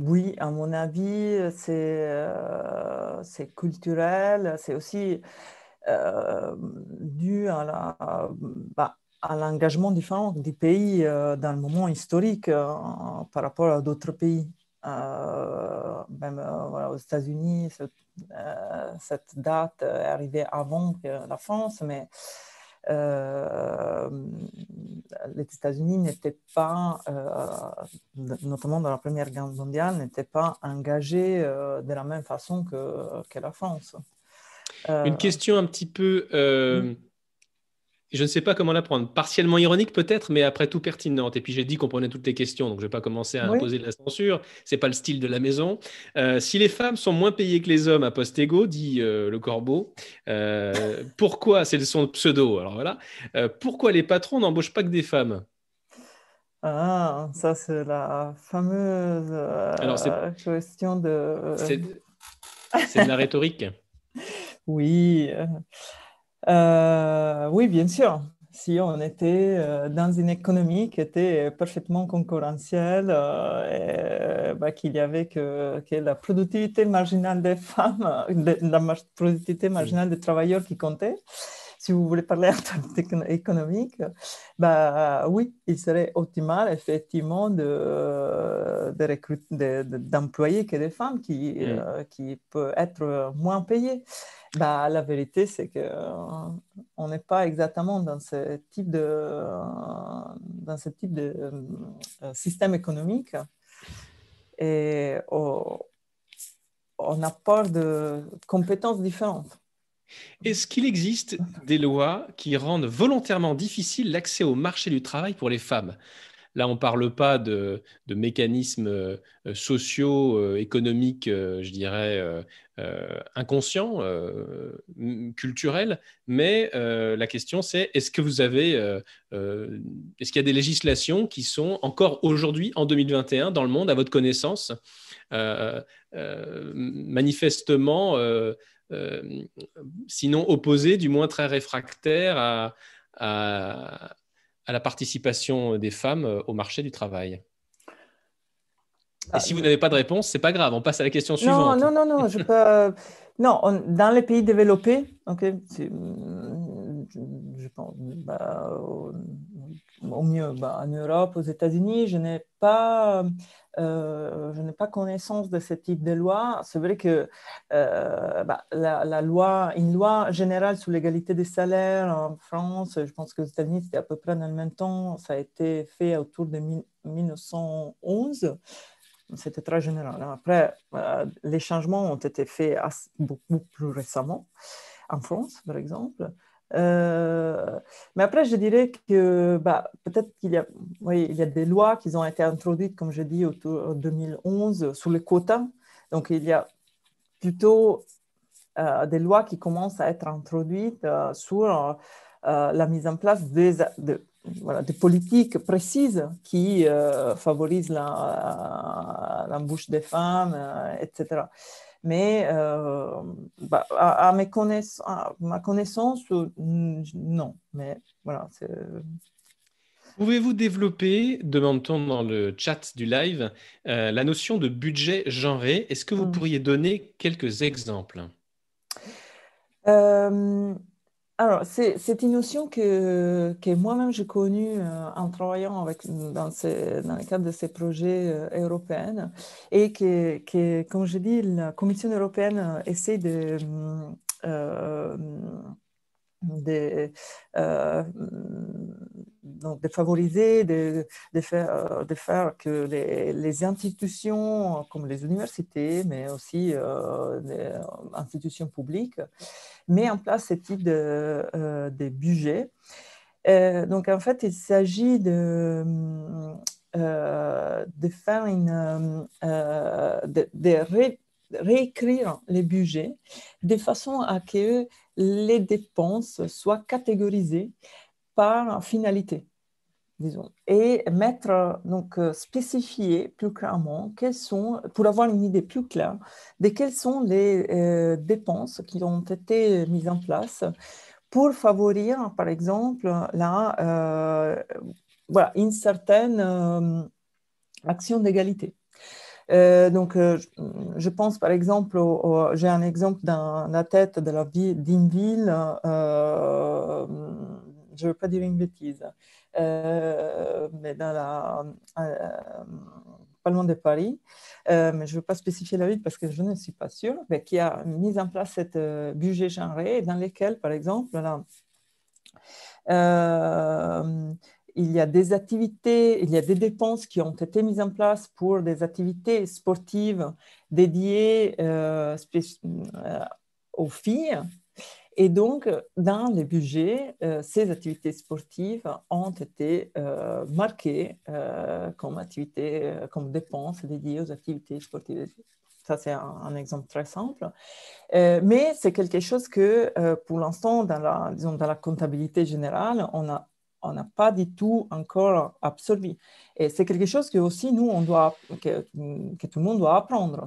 Oui, à mon avis, c'est euh, culturel, c'est aussi euh, dû à bah, l'engagement différent des pays dans le moment historique par rapport à d'autres pays. même aux États-Unis, cette, date est arrivée avant la France, mais les États-Unis n'étaient pas, notamment dans la Première Guerre mondiale, n'étaient pas engagés de la même façon que, que la France. Une question un petit peu je ne sais pas comment la prendre. Partiellement ironique peut-être, mais après tout pertinente. Et puis j'ai dit qu'on prenait toutes les questions, donc je ne vais pas commencer à imposer de la censure. C'est pas le style de la maison. Euh, si les femmes sont moins payées que les hommes à poste égaux, dit euh, le corbeau, euh, pourquoi, c'est son pseudo, alors voilà, pourquoi les patrons n'embauchent pas que des femmes? Ah, ça c'est la fameuse question de... C'est de la rhétorique. oui. Euh, oui, bien sûr. Si on était euh, dans une économie qui était parfaitement concurrentielle, euh, bah, qu'il y avait que, la productivité marginale des femmes, la productivité marginale des travailleurs qui comptait, si vous voulez parler en termes économiques, bah, oui, il serait optimal effectivement de, d'employer que des femmes qui, mm. qui peuvent être moins payées. Bah, la vérité, c'est qu'on euh, n'est pas exactement dans ce type de, euh, dans ce type de euh, système économique et on, on a peur de compétences différentes. Est-ce qu'il existe des lois qui rendent volontairement difficile l'accès au marché du travail pour les femmes? Là, on ne parle pas de, mécanismes sociaux, économiques, je dirais, euh, inconscient, euh, culturel, mais euh, la question c'est est-ce que vous avez, est-ce qu'il y a des législations qui sont encore aujourd'hui, en 2021, dans le monde, à votre connaissance, manifestement, sinon opposées, du moins très réfractaires à, à la participation des femmes au marché du travail et si vous n'avez pas de réponse, c'est pas grave, on passe à la question suivante. Non, non, non, je peux... non, dans les pays développés, ok, je pense, bah, au, mieux, bah, en Europe, aux États-Unis, je n'ai pas, euh, je n'ai pas connaissance de ce type de loi. C'est vrai que euh, bah, la, loi, une loi générale sur l'égalité des salaires en France, je pense que aux États-Unis, c'était à peu près dans le même temps, ça a été fait autour de 1911. C'était très général. Après, euh, les changements ont été faits beaucoup plus récemment, en France, par exemple. Euh, mais après, je dirais que bah, peut-être qu'il y, a, oui, y a des lois qui ont été introduites, comme je dis, autour de 2011 sur les quotas. Donc, il y a plutôt euh, des lois qui commencent à être introduites sur la mise en place des, de, voilà, des politiques précises qui euh, favorisent l'embauche des femmes, euh, etc. Mais euh, bah, à, mes ma connaissance, non. Mais voilà, Pouvez-vous développer, demande-t-on dans le chat du live, la notion de budget genré? Est-ce que vous mm. pourriez donner quelques exemples? Alors, c'est une notion que, moi-même j'ai connue euh, en travaillant dans, le cadre de ces projets euh, européens et que, comme je dis, la Commission européenne essaie de, euh, donc de favoriser, de, faire, que les, institutions comme les universités, mais aussi les institutions publiques, mettent en place ce type de, euh, budget. donc en fait, il s'agit de, de faire une... de, de réécrire les budgets de façon à que les dépenses soient catégorisées par finalité, et mettre, donc, euh, spécifier plus clairement quelles sont, pour avoir une idée plus claire de quelles sont les euh, dépenses qui ont été mises en place pour favoriser, par exemple, la, euh, voilà, une certaine action d'égalité. Donc, je pense par exemple, j'ai un exemple dans la tête de la ville, d'une ville, je ne veux pas dire une bêtise, mais dans la, pas loin de Paris, mais je ne veux pas spécifier la ville parce que je ne suis pas sûre, mais qui a mis en place cette budget genré dans lequel, par exemple, là, il y a des activités, il y a des dépenses qui ont été mises en place pour des activités sportives dédiées aux filles. Et donc, dans les budgets, euh, ces activités sportives ont été euh, marquées euh, comme activités, comme dépenses dédiées aux activités sportives. Ça, c'est un, exemple très simple. mais c'est quelque chose que, pour l'instant, dans dans la comptabilité générale, on a on n'a pas du tout encore absorbé. Et c'est quelque chose que aussi nous, on doit, que, tout le monde doit apprendre.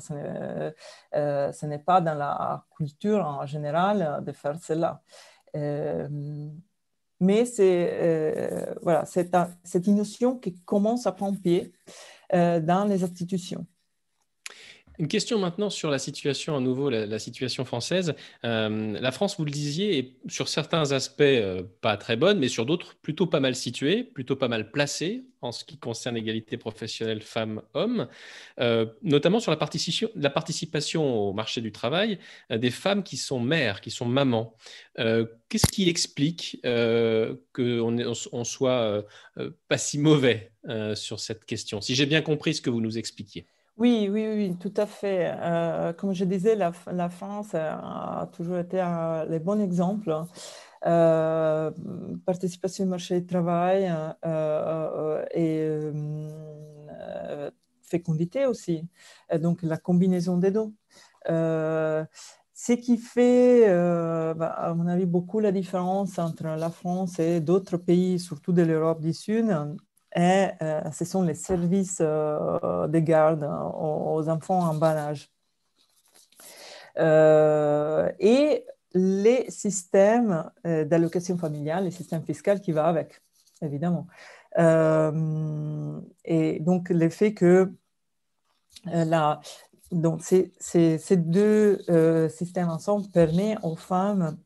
Euh, ce n'est pas dans la culture en général de faire cela. Euh, mais c'est euh, voilà, c'est une notion qui commence à prendre pied dans les institutions. Une question maintenant sur la situation, à nouveau, la, situation française. Euh, la France, vous le disiez, est sur certains aspects euh, pas très bonne, mais sur d'autres plutôt pas mal située, plutôt pas mal placée en ce qui concerne l'égalité professionnelle femmes-hommes, euh, notamment sur la participation, la participation au marché du travail des femmes qui sont mères, qui sont mamans. Qu'est-ce qui explique qu'on on soit pas si mauvais sur cette question Si j'ai bien compris ce que vous nous expliquiez? Oui, oui, oui, tout à fait. Euh, comme je disais, la, France a toujours été un, les bons exemples. Euh, participation au marché du travail euh, et fécondité aussi. donc, la combinaison des deux. ce qui fait, bah, à mon avis, beaucoup la différence entre la France et d'autres pays, surtout de l'Europe du Sud, euh, ce sont les services euh, de garde aux, enfants en bas âge. Euh, et les systèmes d'allocation familiale, les systèmes fiscaux qui vont avec, évidemment. et donc, le fait que donc ces, ces deux systèmes ensemble permettent aux femmes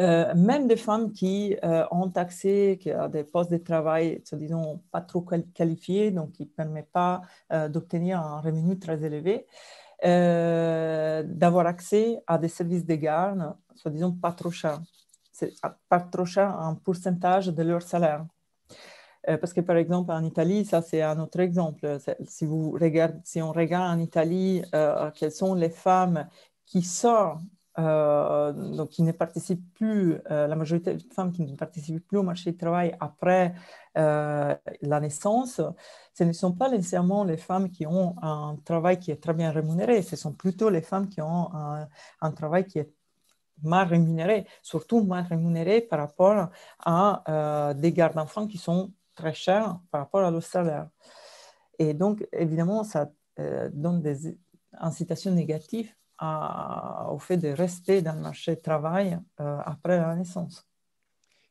euh, même des femmes qui euh, ont accès à des postes de travail, disons, pas trop qualifiés, donc qui ne permettent pas euh, d'obtenir un revenu très élevé, d'avoir accès à des services de garde, soit disons, pas trop chers. Pas trop cher en pourcentage de leur salaire. parce que par exemple en Italie, ça c'est un autre exemple. Si on regarde en Italie quelles sont les femmes qui sortent euh, donc qui ne participent plus, euh, la majorité des femmes qui ne participent plus au marché du travail après euh, la naissance, ce ne sont pas nécessairement les femmes qui ont un travail qui est très bien rémunéré, ce sont plutôt les femmes qui ont un, travail qui est mal rémunéré, surtout mal rémunéré par rapport à des gardes d'enfants qui sont très chers par rapport à leur salaire. Et donc, évidemment, ça donne des incitations négatives au fait de rester dans le marché du travail euh, après la naissance.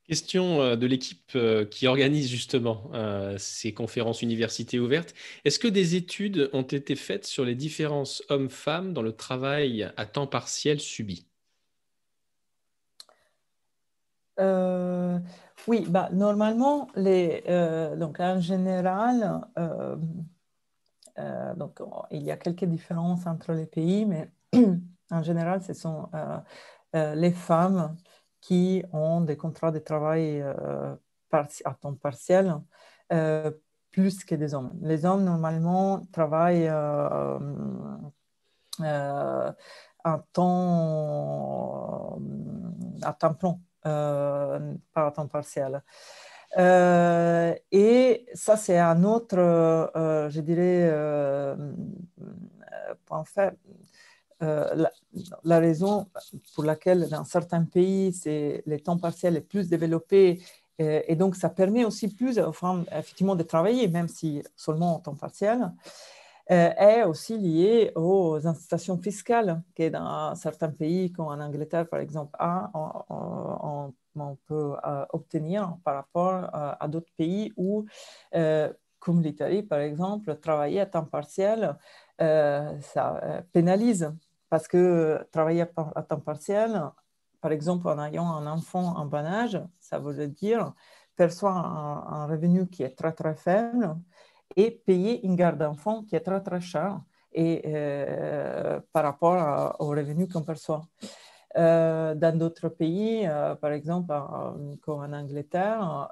Question euh, de l'équipe euh, qui organise justement ces conférences universités ouvertes. Est-ce que des études ont été faites sur les différences hommes-femmes dans le travail à temps partiel subi? Oui, bah, normalement, les, donc en général, donc, il y a quelques différences entre les pays, mais en général, ce sont euh, euh, les femmes qui ont des contrats de travail euh, à temps partiel plus que des hommes. Les hommes, normalement, travaillent à temps, à plein, pas à temps partiel. et ça, c'est un autre, je dirais, point faible, euh, la, raison pour laquelle dans certains pays, c'est le temps partiel est plus développé euh, et donc ça permet aussi plus aux femmes effectivement de travailler, même si seulement en temps partiel, euh, est aussi lié aux incitations fiscales que dans certains pays, comme en Angleterre par exemple, on, peut obtenir par rapport à d'autres pays où, comme l'Italie par exemple, travailler à temps partiel, ça pénalise parce que travailler à temps partiel, par exemple en ayant un enfant en bas âge, ça veut dire perçoit un, revenu qui est très très faible et payer une garde d'enfant qui est très très cher et, euh, par rapport au revenu qu'on perçoit. dans d'autres pays, par exemple, comme en Angleterre,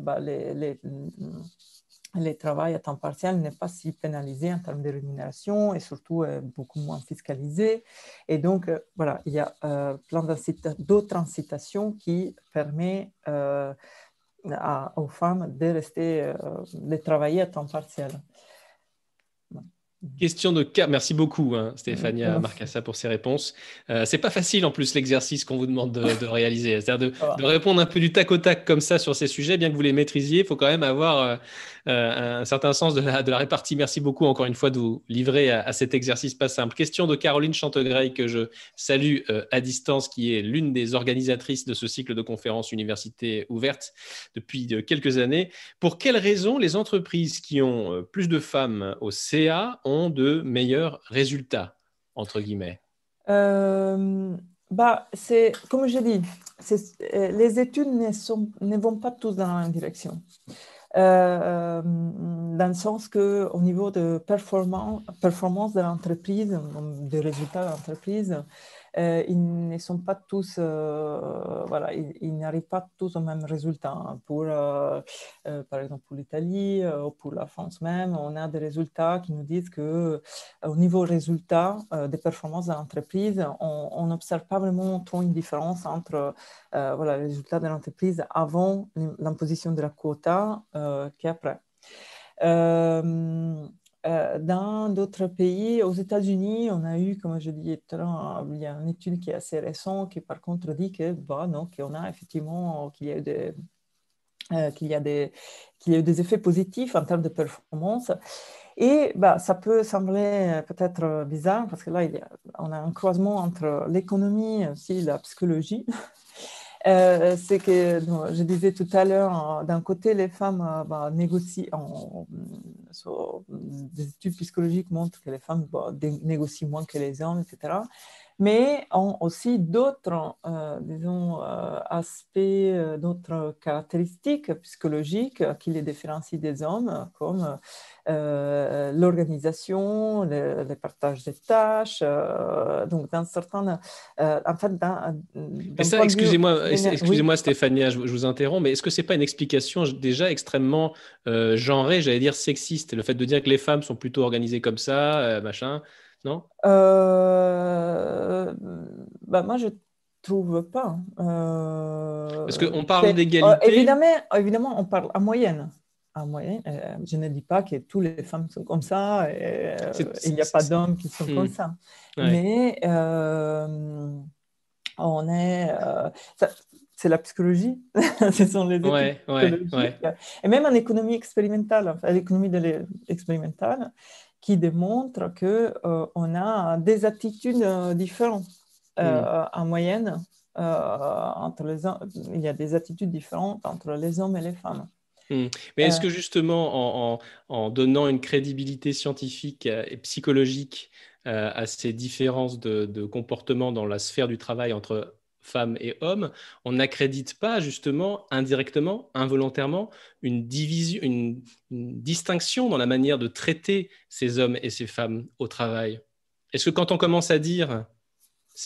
bah, les le travail à temps partiel n'est pas si pénalisé en termes de rémunération et surtout beaucoup moins fiscalisé. Et donc, voilà, il y a plein d'autres incitations qui permettent aux femmes de rester, de travailler à temps partiel. Question de cas. Merci beaucoup, hein, Stéphania Marcassa, pour ces réponses. Euh, c'est pas facile en plus l'exercice qu'on vous demande de, réaliser, c'est-à-dire de, répondre un peu du tac au tac comme ça sur ces sujets, bien que vous les maîtrisiez. Il faut quand même avoir euh, euh, un certain sens de la, de la, répartie. Merci beaucoup encore une fois de vous livrer à, cet exercice pas simple. Question de Caroline Chantegreil que je salue euh, à distance, qui est l'une des organisatrices de ce cycle de conférences Université ouverte depuis quelques années. Pour quelles raisons les entreprises qui ont plus de femmes au CA ont de meilleurs résultats entre guillemets bah, c'est comme je dis, les études ne, vont pas tous dans la même direction. Euh, dans le sens qu'au niveau de performance, performance de l'entreprise, des résultats de l'entreprise, euh, ils ne sont pas tous, euh, voilà, ils, n'arrivent pas tous au même résultat. Hein. Pour, euh, par exemple, pour l'Italie ou pour la France même, on a des résultats qui nous disent que au niveau résultat des performances de l'entreprise, on n'observe pas vraiment trop une différence entre voilà, les résultats de l'entreprise avant l'imposition de la quota qu'après. Euh, dans d'autres pays, aux États-Unis, on a eu, comme je disais il y a une étude qui est assez récente qui par contre dit que, bah, non, qu'on a effectivement qu'il y a eu des, euh, effets positifs en termes de performance. Et bah, ça peut sembler peut-être bizarre parce que là, on a un croisement entre l'économie et la psychologie. Euh, c'est que je disais tout à l'heure, d'un côté, les femmes euh, bah, négocient, en, des études psychologiques montrent que les femmes bah, négocient moins que les hommes, etc mais ont aussi d'autres, euh, disons, euh, aspects, euh, d'autres caractéristiques psychologiques qui les différencient des hommes, comme l'organisation, le, partage des tâches. donc, dans en fait, dans, excusez-moi, excusez-moi, Stéphania, je, vous interromps, mais est-ce que c'est pas une explication déjà extrêmement genrée, j'allais dire sexiste, le fait de dire que les femmes sont plutôt organisées comme ça, machin non? Euh, bah Moi, je trouve pas. Euh, Parce qu'on parle d'égalité. Euh, évidemment, évidemment, on parle en moyenne. En moyenne, je ne dis pas que toutes les femmes sont comme ça. Et, il n'y a pas d'hommes qui sont comme hmm. ça. Mais on est. c'est la psychologie, ce sont les ouais, ouais, Et même en économie expérimentale, en l'économie expérimentale, qui démontre qu'on euh, a des attitudes euh, différentes euh, en moyenne. entre les il y a des attitudes différentes entre les hommes et les femmes. Hmm. Mais est-ce que justement, en, donnant une crédibilité scientifique et psychologique à ces différences de, de, comportement dans la sphère du travail entre femmes et hommes, on n'accrédite pas justement indirectement, involontairement, une, distinction dans la manière de traiter ces hommes et ces femmes au travail. Est-ce que quand on commence à dire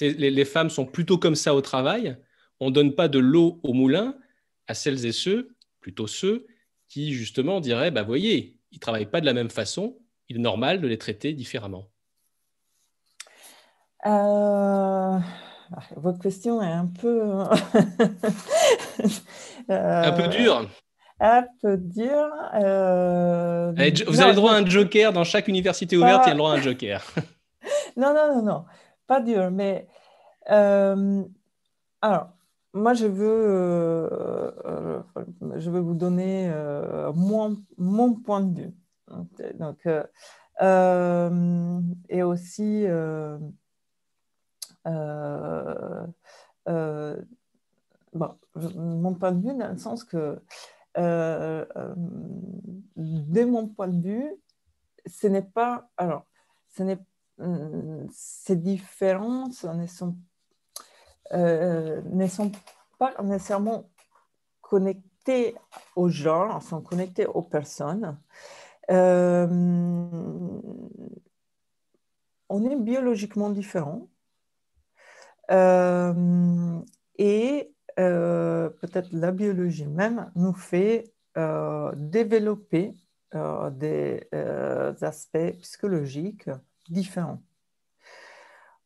les, les femmes sont plutôt comme ça au travail, on ne donne pas de l'eau au moulin à celles et ceux, plutôt ceux, qui justement diraient, bah voyez, ils ne travaillent pas de la même façon, il est normal de les traiter différemment? Euh... Ah, votre question est un peu... un peu dure un peu dur. Euh, vous avez le droit à un joker dans chaque université ouverte, il y a le droit à un joker. non, non, non, non, pas dur, mais euh, alors, moi, je veux, euh, je veux vous donner mon, mon, point de vue. Donc, et aussi euh, euh, mon point de vue dans le sens que, euh, de mon point de vue, ce n'est pas. Alors, ce n'est, ces différences ne sont, pas nécessairement connectées au genre, sont connectées aux personnes. on est biologiquement différents. Et peut-être la biologie même nous fait développer des aspects psychologiques différents.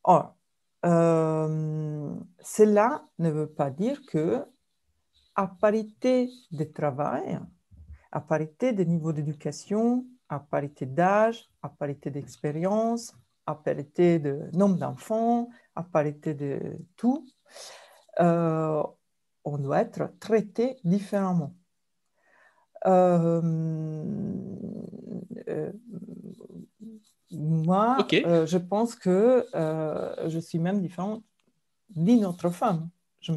Or, cela ne veut pas dire que à parité de travail, à parité de niveau d'éducation, à parité d'âge, à parité d'expérience, à parité de nombre d'enfants, à parité de tout, euh, on doit être traité différemment. Euh, euh, moi, je pense que je suis même différente d'une autre femme je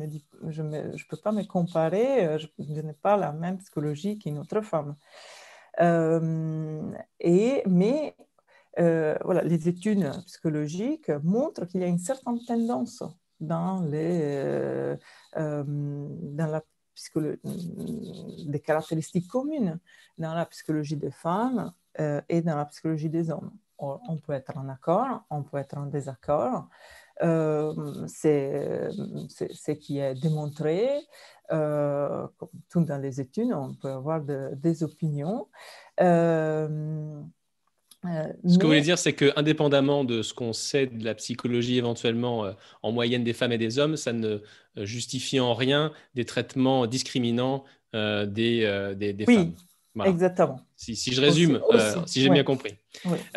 je ne je peux pas me comparer, euh, je, n'ai pas la même psychologie qu'une autre femme. Et, mais euh, voilà, les études psychologiques montrent qu'il y a une certaine tendance dans, les, dans la des caractéristiques communes dans la psychologie des femmes et dans la psychologie des hommes. On peut être en accord, on peut être en désaccord, euh, c'est ce qui est démontré. Euh, comme tout dans les études, on peut avoir des opinions. Euh, ce que vous voulez dire, c'est que indépendamment de ce qu'on sait de la psychologie éventuellement en moyenne des femmes et des hommes, ça ne justifie en rien des traitements discriminants des, des, des oui. femmes. Exactement. Si, je résume, euh, si j'ai bien compris.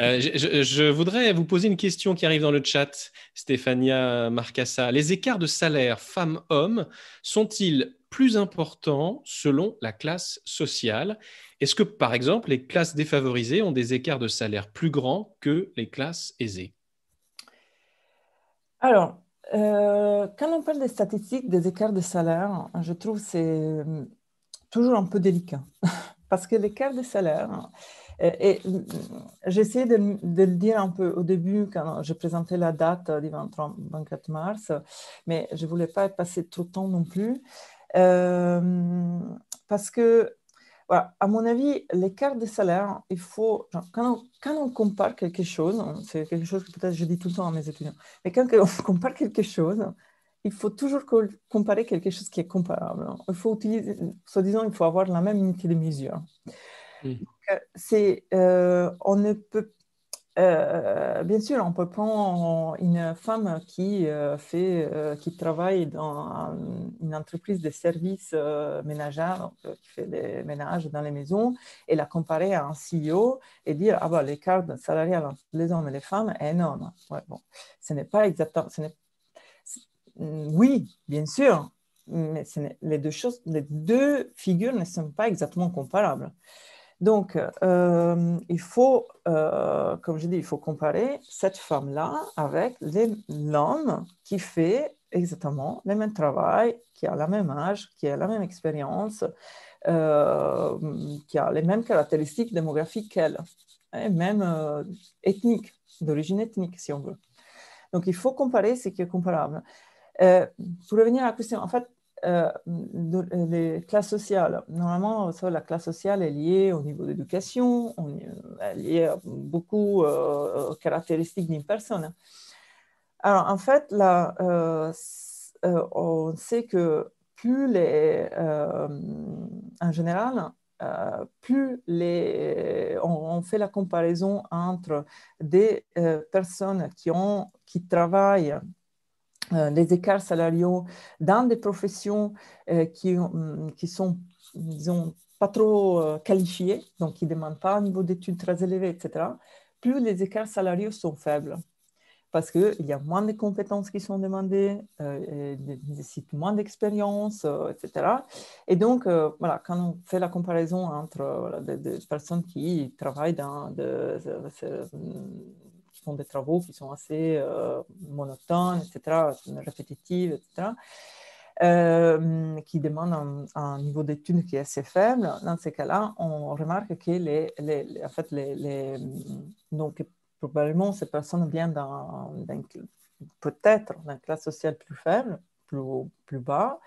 Euh, je, voudrais vous poser une question qui arrive dans le chat, Stéphania Marcassa. Les écarts de salaire femmes-hommes sont-ils plus importants selon la classe sociale? Est-ce que, par exemple, les classes défavorisées ont des écarts de salaire plus grands que les classes aisées? Alors, euh, quand on parle des statistiques des écarts de salaire, je trouve que c'est toujours un peu délicat. parce que l'écart de salaire, euh, et, euh, j'essaie de, le dire un peu au début quand je présentais la date du 24 mars, mais je ne voulais pas passer trop de temps non plus, euh, parce que, voilà, à mon avis, l'écart de salaire, il faut, quand, on, quand, on, compare quelque chose, c'est quelque chose que peut-être je dis tout le temps à mes étudiants, mais quand on compare quelque chose, il faut toujours comparer quelque chose qui est comparable. Il faut utiliser, soi-disant, il faut avoir la même unité de mesure. C'est, euh, on ne peut, euh, bien sûr, on peut prendre une femme qui fait, qui travaille dans une entreprise de services ménagers, qui fait des ménages dans les maisons, et la comparer à un CEO et dire ah bah l'écart salarial entre les hommes et les femmes est énorme. Bon, ce n'est pas exactement, Mm, oui, bien sûr, mais les deux, choses, les deux figures ne sont pas exactement comparables. Donc, euh, il faut, euh, comme je dis, il faut comparer cette femme-là avec l'homme qui fait exactement le même travail, qui a la même âge, qui a la même expérience, euh, qui a les mêmes caractéristiques démographiques qu'elle, et même ethniques, d'origine ethnique, si on veut. Donc, il faut comparer ce qui est comparable. Pour revenir à la question, en fait, euh, les classes sociales, normalement, la classe sociale est liée au niveau d'éducation, est liée beaucoup euh, aux caractéristiques d'une personne. Alors, en fait, là, on sait que plus les, en général, plus les, on, fait la comparaison entre des personnes qui, ont, qui travaillent euh, les écarts salariaux dans des professions euh, qui, mm, qui sont, disons, pas trop euh, qualifiées, donc qui ne demandent pas un niveau d'études très élevé, etc., plus les écarts salariaux sont faibles. Parce qu'il y a moins de compétences qui sont demandées, euh, nécessitent moins d'expérience, etc. Et donc, voilà, quand on fait la comparaison entre des, personnes qui travaillent dans font des travaux qui sont assez euh, monotones, etc., répétitifs, etc., euh, qui demandent un, niveau d'études qui est assez faible. Dans ces cas-là, on remarque que les, en fait, les, donc, probablement ces personnes viennent d'un, peut-être d'une classe sociale plus faible, plus bas,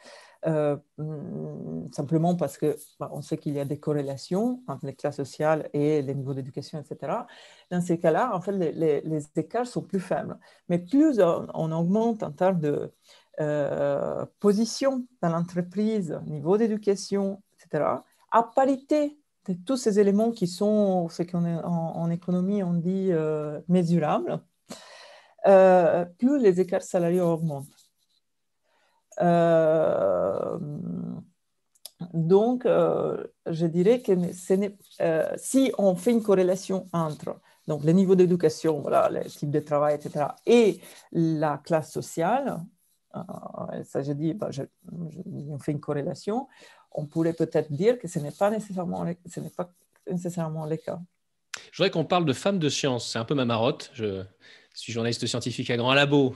simplement parce que bah, on sait qu'il y a des corrélations entre les classes sociales et les niveaux d'éducation, etc. Dans ces cas-là, en fait, les, écarts sont plus faibles. Mais plus on, augmente en termes de position dans l'entreprise, niveau d'éducation, etc., à parité de tous ces éléments qui sont ce qu'on en, économie on dit euh, mesurables, euh, plus les écarts salariaux augmentent. Euh, donc, je dirais que si on fait une corrélation entre donc, le niveau d'éducation, voilà, le type de travail, etc., et la classe sociale, ça je dis, bah, on fait une corrélation, on pourrait peut-être dire que ce n'est pas nécessairement, ce n'est pas nécessairement le cas. Je voudrais qu'on parle de femmes de science. C'est un peu ma marotte. Suis journaliste scientifique à Grand Labo.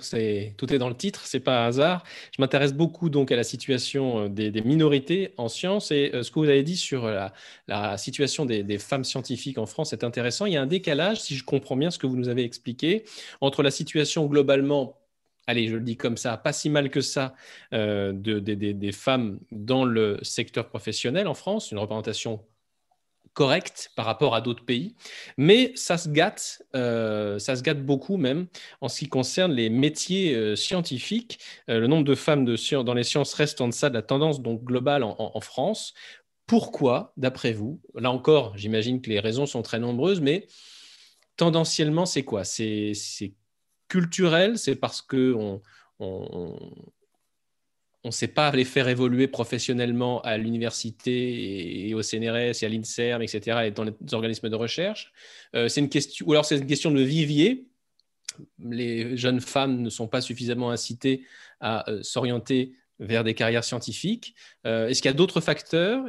Tout est dans le titre. C'est pas un hasard. Je m'intéresse beaucoup donc à la situation euh, des, minorités en sciences et euh, ce que vous avez dit sur la, situation des, des, femmes scientifiques en France est intéressant. Il y a un décalage, si je comprends bien ce que vous nous avez expliqué, entre la situation globalement allez, je le dis comme ça, pas si mal que ça, euh, des femmes dans le secteur professionnel en France, une représentation correcte par rapport à d'autres pays, mais ça se gâte, euh, ça se gâte beaucoup même en ce qui concerne les métiers euh, scientifiques. le nombre de femmes dans les sciences reste en deçà de la tendance globale en, France. Pourquoi, d'après vous? Là encore, j'imagine que les raisons sont très nombreuses, mais tendanciellement, c'est quoi? C'est culturel, c'est parce qu'on on, on ne sait pas les faire évoluer professionnellement à l'université et, au CNRS et à l'INSERM, etc., et dans les organismes de recherche. Euh, c'est une question, ou alors c'est une question de vivier. Les jeunes femmes ne sont pas suffisamment incitées à euh, s'orienter vers des carrières scientifiques. Euh, est-ce qu'il y a d'autres facteurs?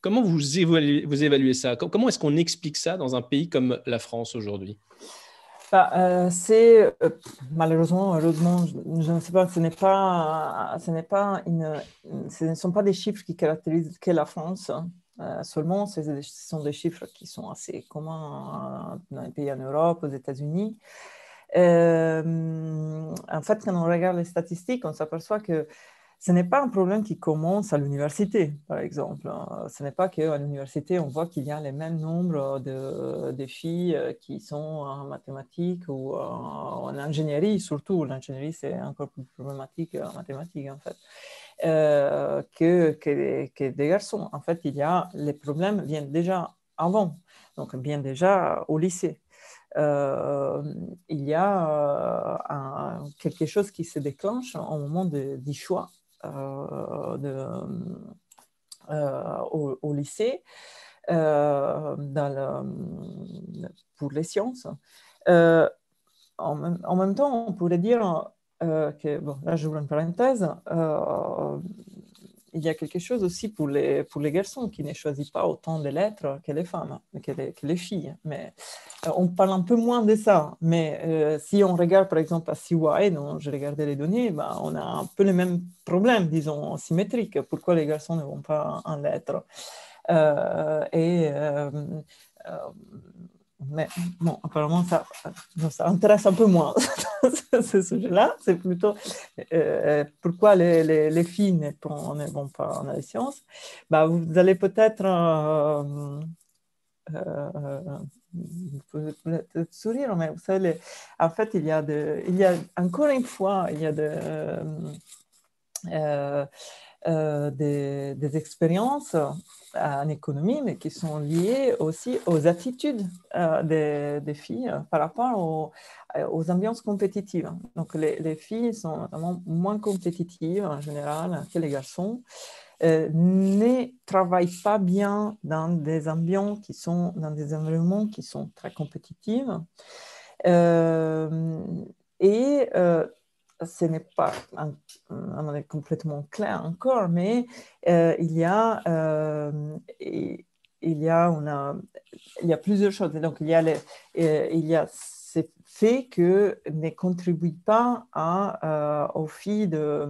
Comment vous évaluez ça? Comment est-ce qu'on explique ça dans un pays comme la France aujourd'hui? Bah, euh, c'est euh, malheureusement, heureusement, je, ne sais pas, ce n'est pas, ce n'est pas une, ce ne sont pas des chiffres qui caractérisent que la France. Euh, seulement, ce sont des chiffres qui sont assez communs dans les pays en Europe, aux États-Unis. en fait, quand on regarde les statistiques, on s'aperçoit que ce n'est pas un problème qui commence à l'université, par exemple. Hein. Ce n'est pas qu'à l'université, on voit qu'il y a les mêmes nombres de, filles euh, qui sont en mathématiques ou en ingénierie, surtout. L'ingénierie, c'est encore plus problématique en mathématiques, en fait, euh, que, que, des garçons. En fait, il y a, les problèmes viennent déjà avant, donc bien déjà au lycée. Euh, il y a quelque chose qui se déclenche au moment du choix de, euh, au, lycée euh, pour les sciences. En en, même, temps, on pourrait dire que, bon, là j'ouvre une parenthèse, il y a quelque chose aussi pour les, pour les garçons qui ne choisissent pas autant de lettres que les femmes, que les, filles. Mais euh, on parle un peu moins de ça. Mais euh, si on regarde par exemple à CY, dont je regardais les données, ben, on a un peu le même problème, disons, symétrique. Pourquoi les garçons ne vont pas en lettres? Euh, Et mais bon, apparemment, ça, ça intéresse un peu moins ce sujet-là. C'est plutôt euh, pourquoi les, les, les, filles ne, vont pas en sciences. Bah, vous allez peut-être euh, euh, peut sourire, mais vous savez, en fait, il y, a de, il y a encore une fois, il y a de, euh, des, des, expériences en économie, mais qui sont liées aussi aux attitudes euh, des, filles par rapport aux, aux, ambiances compétitives. Donc, les, les, filles sont vraiment moins compétitives en général que les garçons. Euh, ne travaillent pas bien dans des ambiances qui sont dans des environnements qui sont très compétitifs. Euh, et ce n'est pas un, complètement clair encore, mais euh, il y a, euh, il y a, on a, il y a plusieurs choses. Donc il y a, les, euh, il y a ces faits que ne contribuent pas à, au fait de,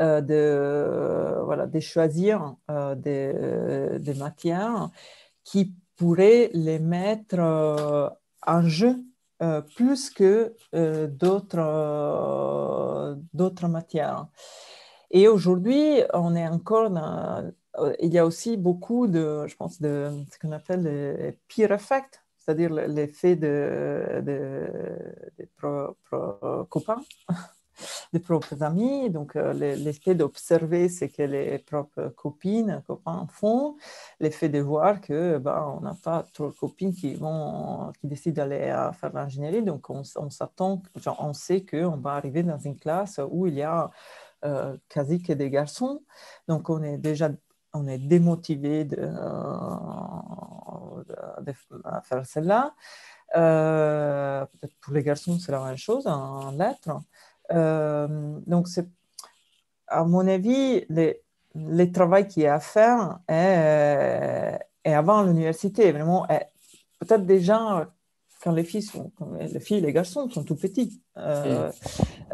de, voilà, de choisir des, des matières qui pourraient les mettre en jeu euh, plus que euh, d'autres, euh, d'autres matières. Et aujourd'hui, on est encore dans, il y a aussi beaucoup de, je pense, de ce qu'on appelle le peer effect, c'est-à-dire l'effet de, des copains, des propres amis. Donc, euh, l'effet d'observer ce que les propres copines, copains font, l'effet de voir que ben, on n'a pas trop de copines qui, vont, qui décident d'aller faire l'ingénierie. Donc, on, s'attend, on sait qu'on va arriver dans une classe où il y a euh, quasi que des garçons. Donc, on est déjà on est démotivé de, de, faire cela. Euh, peut-être pour les garçons, c'est la même chose en lettres. Euh, donc, à mon avis, le travail qui est à faire est, avant l'université, vraiment, peut-être déjà quand les filles, sont, les filles et les garçons sont tout petits, euh,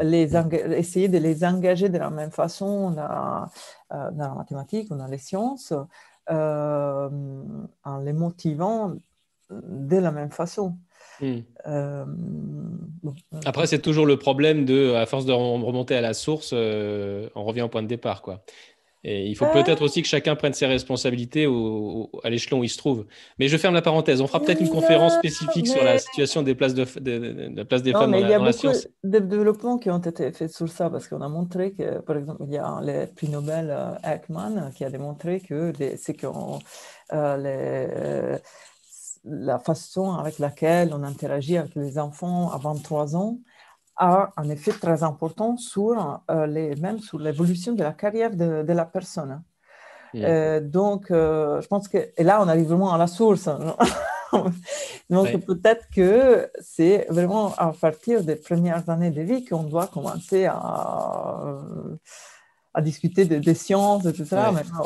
les essayer de les engager de la même façon dans, euh, dans la mathématique ou dans les sciences, euh, en les motivant de la même façon. Hmm. Après, c'est toujours le problème de, à force de remonter à la source, on revient au point de départ, quoi. Et il faut peut-être aussi que chacun prenne ses responsabilités à l'échelon où il se trouve. Mais je ferme la parenthèse. On fera peut-être une conférence spécifique sur la situation des places, de, la place des femmes dans, la, Il y a beaucoup de développements qui ont été faits sur ça parce qu'on a montré que, par exemple, il y a le prix Nobel euh, Ekman qui a démontré que c'est que euh, la façon avec laquelle on interagit avec les enfants à 23 ans a un effet très important sur euh, les, même sur l'évolution de la carrière de, de la personne. Euh, donc, euh, je pense que, et là, on arrive vraiment à la source. donc, peut-être que c'est vraiment à partir des premières années de vie qu'on doit commencer à à discuter des sciences, etc.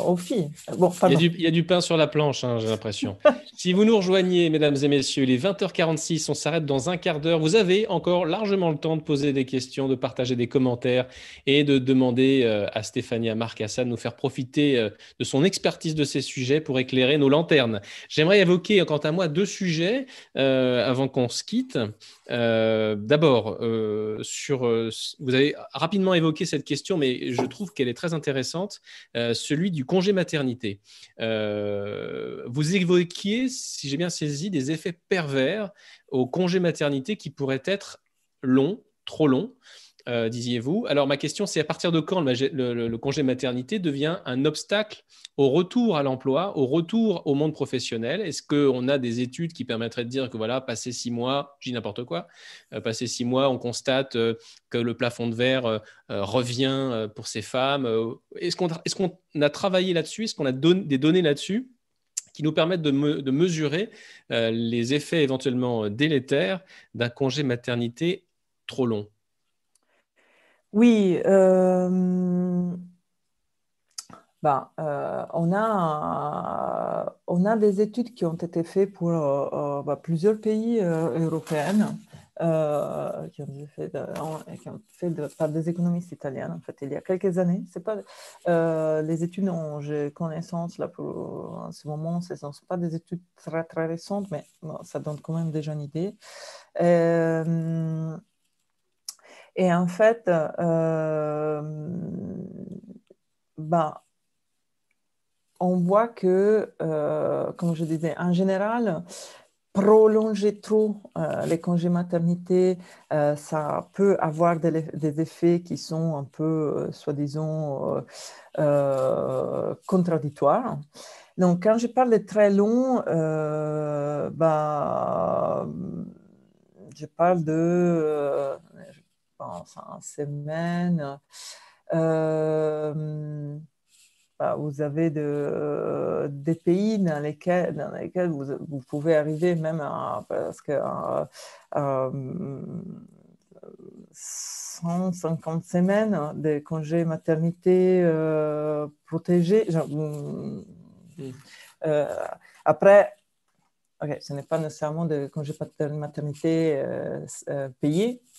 Au filles. Bon, il, y a du, il, y a du, pain sur la planche, hein, j'ai l'impression. si vous nous rejoignez, mesdames et messieurs, les 20h46, on s'arrête dans un quart d'heure. Vous avez encore largement le temps de poser des questions, de partager des commentaires et de demander euh, à Stéphania Marcassa de nous faire profiter euh, de son expertise de ces sujets pour éclairer nos lanternes. J'aimerais évoquer, quant à moi, deux sujets euh, avant qu'on se quitte. D'abord, sur, vous avez rapidement évoqué cette question, mais je trouve qu'elle est très intéressante, euh, celui du congé maternité. Euh, vous évoquiez, si j'ai bien saisi, des effets pervers au congé maternité qui pourraient être longs, trop longs. Euh, disiez-vous. Alors ma question, c'est à partir de quand le, congé maternité devient un obstacle au retour à l'emploi, au retour au monde professionnel? Est-ce qu'on a des études qui permettraient de dire que voilà, passé six mois, dis n'importe quoi, euh, passé six mois, on constate euh, que le plafond de verre revient pour ces femmes Est-ce qu'on a travaillé là-dessus? Est-ce qu'on a des données là-dessus qui nous permettent de mesurer les effets éventuellement délétères d'un congé maternité trop long? Oui, euh, on a, on a des études qui ont été faites pour euh, bah, plusieurs pays européens. qui ont fait par des économistes italiens, en fait, il y a quelques années. C'est pas, les études dont j'ai connaissance là, pour, en ce moment, ce ne sont pas des études très, très récentes, mais ça donne quand même déjà une idée. Et en fait, euh, ben, on voit que, euh, comme je disais, en général, prolonger trop euh, les congés maternité, ça peut avoir des, effets qui sont un peu, soi-disant, contradictoires. Donc, quand je parle de très long, ben, je parle de en semaine. Euh, bah, vous avez de, des pays dans lesquels, dans lesquels vous, vous pouvez arriver même à, parce que, 150 semaines de congés maternité euh, protégés. Mm, euh, après, ce n'est pas nécessairement de congés maternité euh, euh,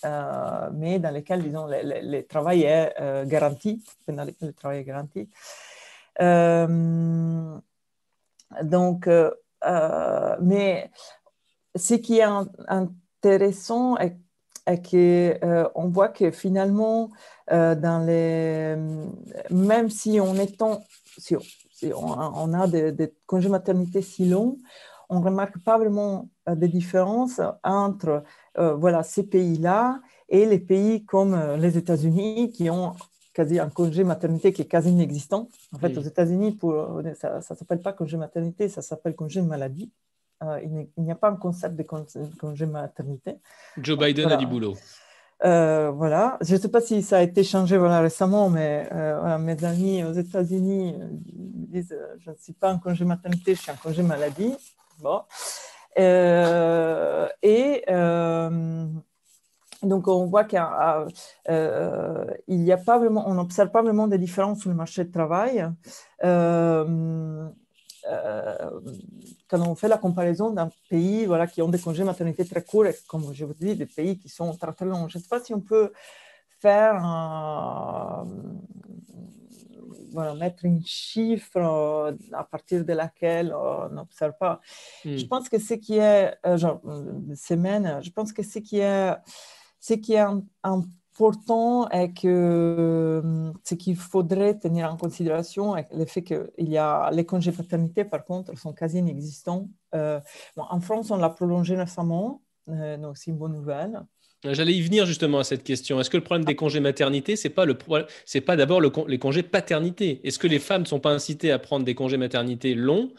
euh, mais dans lesquels, disons, le, travail est garanti, dans lesquels le travail est garanti. donc, mais ce qui est intéressant est qu'on on voit que finalement, dans les, même si on, étant, si on, a des, des, congés maternité si longs, on ne remarque pas vraiment de différence entre voilà, ces pays-là et les pays comme les États-Unis qui ont quasi un congé maternité qui est quasi inexistant. En fait, aux États-Unis, ça ne s'appelle pas congé maternité, ça s'appelle congé maladie. Euh, il n'y a pas un concept de congé maternité. Joe Biden a du boulot. Euh, voilà, je ne sais pas si ça a été changé voilà, récemment, mais euh, mes amis aux États-Unis disent Je ne suis pas en congé maternité, je suis en congé maladie. Bon. et donc, on voit qu'il n'y a pas vraiment, on n'observe pas vraiment de différence sur le marché de travail. Euh, quand on fait la comparaison d'un pays voilà, qui ont des congés maternité très courts, et comme je vous dis, des pays qui sont très très longs, je ne sais pas si on peut faire voilà, mettre un chiffre euh, à partir de laquelle on n'observe pas. Hmm. Je pense que ce qui est, euh, genre, semaine, je pense que ce qui est, ce qui est un, un important est que euh, ce qu'il faudrait tenir en considération est le fait qu'il y a les congés paternité, par contre, sont quasi inexistants. Euh, en France, on l'a prolongé récemment, euh, donc c'est une bonne nouvelle. J'allais y venir justement à cette question. Est-ce que le problème des congés maternité, c'est pas le c'est pas d'abord le, les congés paternité? Est-ce que les femmes ne sont pas incitées à prendre des congés maternité longs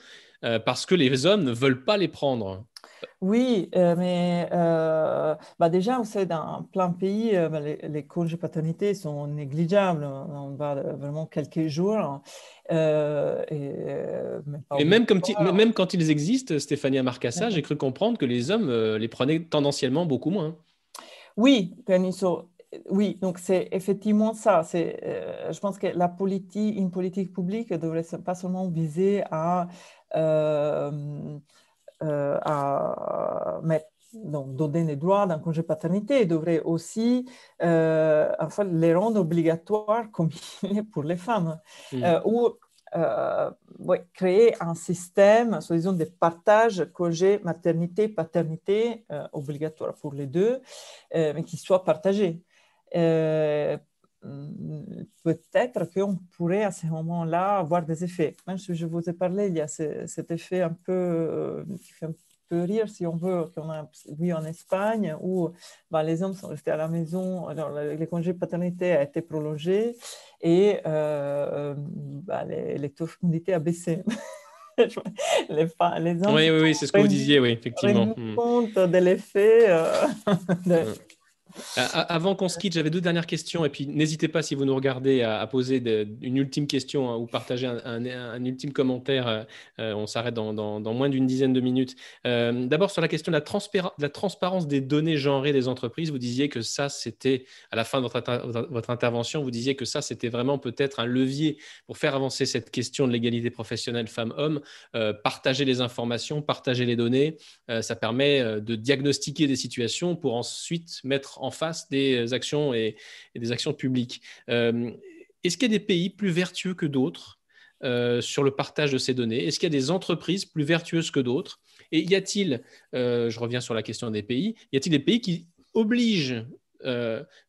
parce que les hommes ne veulent pas les prendre? Oui, euh, mais euh, bah déjà, vous savez, dans plein de pays, euh, bah, les, congés paternité sont négligeables. On va vraiment quelques jours. et, même, comme même quand ils existent, Stéphanie Marcassa, j'ai cru comprendre que les hommes les prenaient tendanciellement beaucoup moins. Oui, Peniso, oui, donc c'est effectivement ça. C'est, je pense que la politique, une politique publique ne devrait pas seulement viser à euh, à mettre, donc, donner les droits d'un congé paternité devrait aussi euh, enfin, les rendre obligatoires comme il est pour les femmes. Mm. Euh, créer un système, disons, de partage congé maternité-paternité obligatoire pour les deux, mais qui soit partagé. peut-être qu'on pourrait à ce moment-là avoir des effets. Même si je vous ai parlé, il y a cet effet un peu peu rire, si on veut, qu'on a vu en Espagne, où bah, les hommes sont restés à la maison, alors, les congés paternité a été prolongé et euh, bah, les, taux de fécondité a baissé. les, les hommes oui, oui, oui c'est ce que vous disiez, oui, effectivement. Compte de l'effet euh, de, hmm. Avant qu'on se quitte, j'avais deux dernières questions. Et puis, n'hésitez pas, si vous nous regardez, à, poser une ultime question hein, ou partager un, ultime commentaire. Euh, euh, on s'arrête dans, moins d'une dizaine de minutes. Euh, d'abord, sur la question de la, transparence des données genrées des entreprises, vous disiez que ça, c'était, à la fin de votre, intervention, vous disiez que ça, c'était vraiment peut-être un levier pour faire avancer cette question de l'égalité professionnelle femmes-hommes. partager les informations, partager les données, ça permet de diagnostiquer des situations pour ensuite mettre en face des actions et, des actions publiques. Euh, est-ce qu'il y a des pays plus vertueux que d'autres euh, sur le partage de ces données? Est-ce qu'il y a des entreprises plus vertueuses que d'autres? Et y a-t-il, euh, je reviens sur la question des pays, y a-t-il des pays qui obligent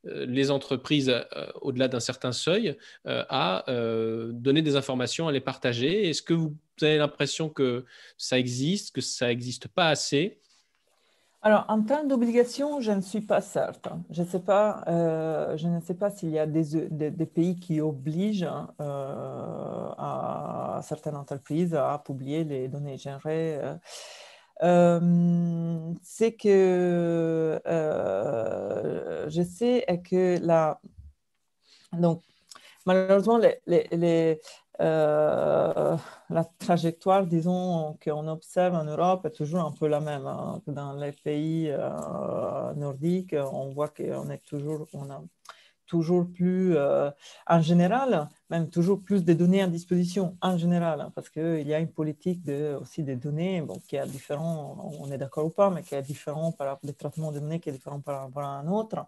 les entreprises au-delà d'un certain seuil à donner des informations, à les partager? Est-ce que vous avez l'impression que ça existe, que ça n'existe pas assez? Alors, en termes d'obligation, je ne suis pas certaine. Je, sais pas, euh, je ne sais pas s'il y a des, des, pays qui obligent euh, à certaines entreprises à publier les données générées. Euh, c'est que je sais que la... Donc, malheureusement, les, les euh, la trajectoire, disons, qu'on observe en Europe est toujours un peu la même. Hein. Dans les pays euh, nordiques, on voit qu'on est toujours, on a toujours plus, euh, en général, même toujours plus de données à disposition, en général, hein, parce qu'il y a une politique de, aussi des données qui est différent, on est d'accord ou pas, mais qui est différent par rapport au traitement des données qui est différent par rapport à un autre.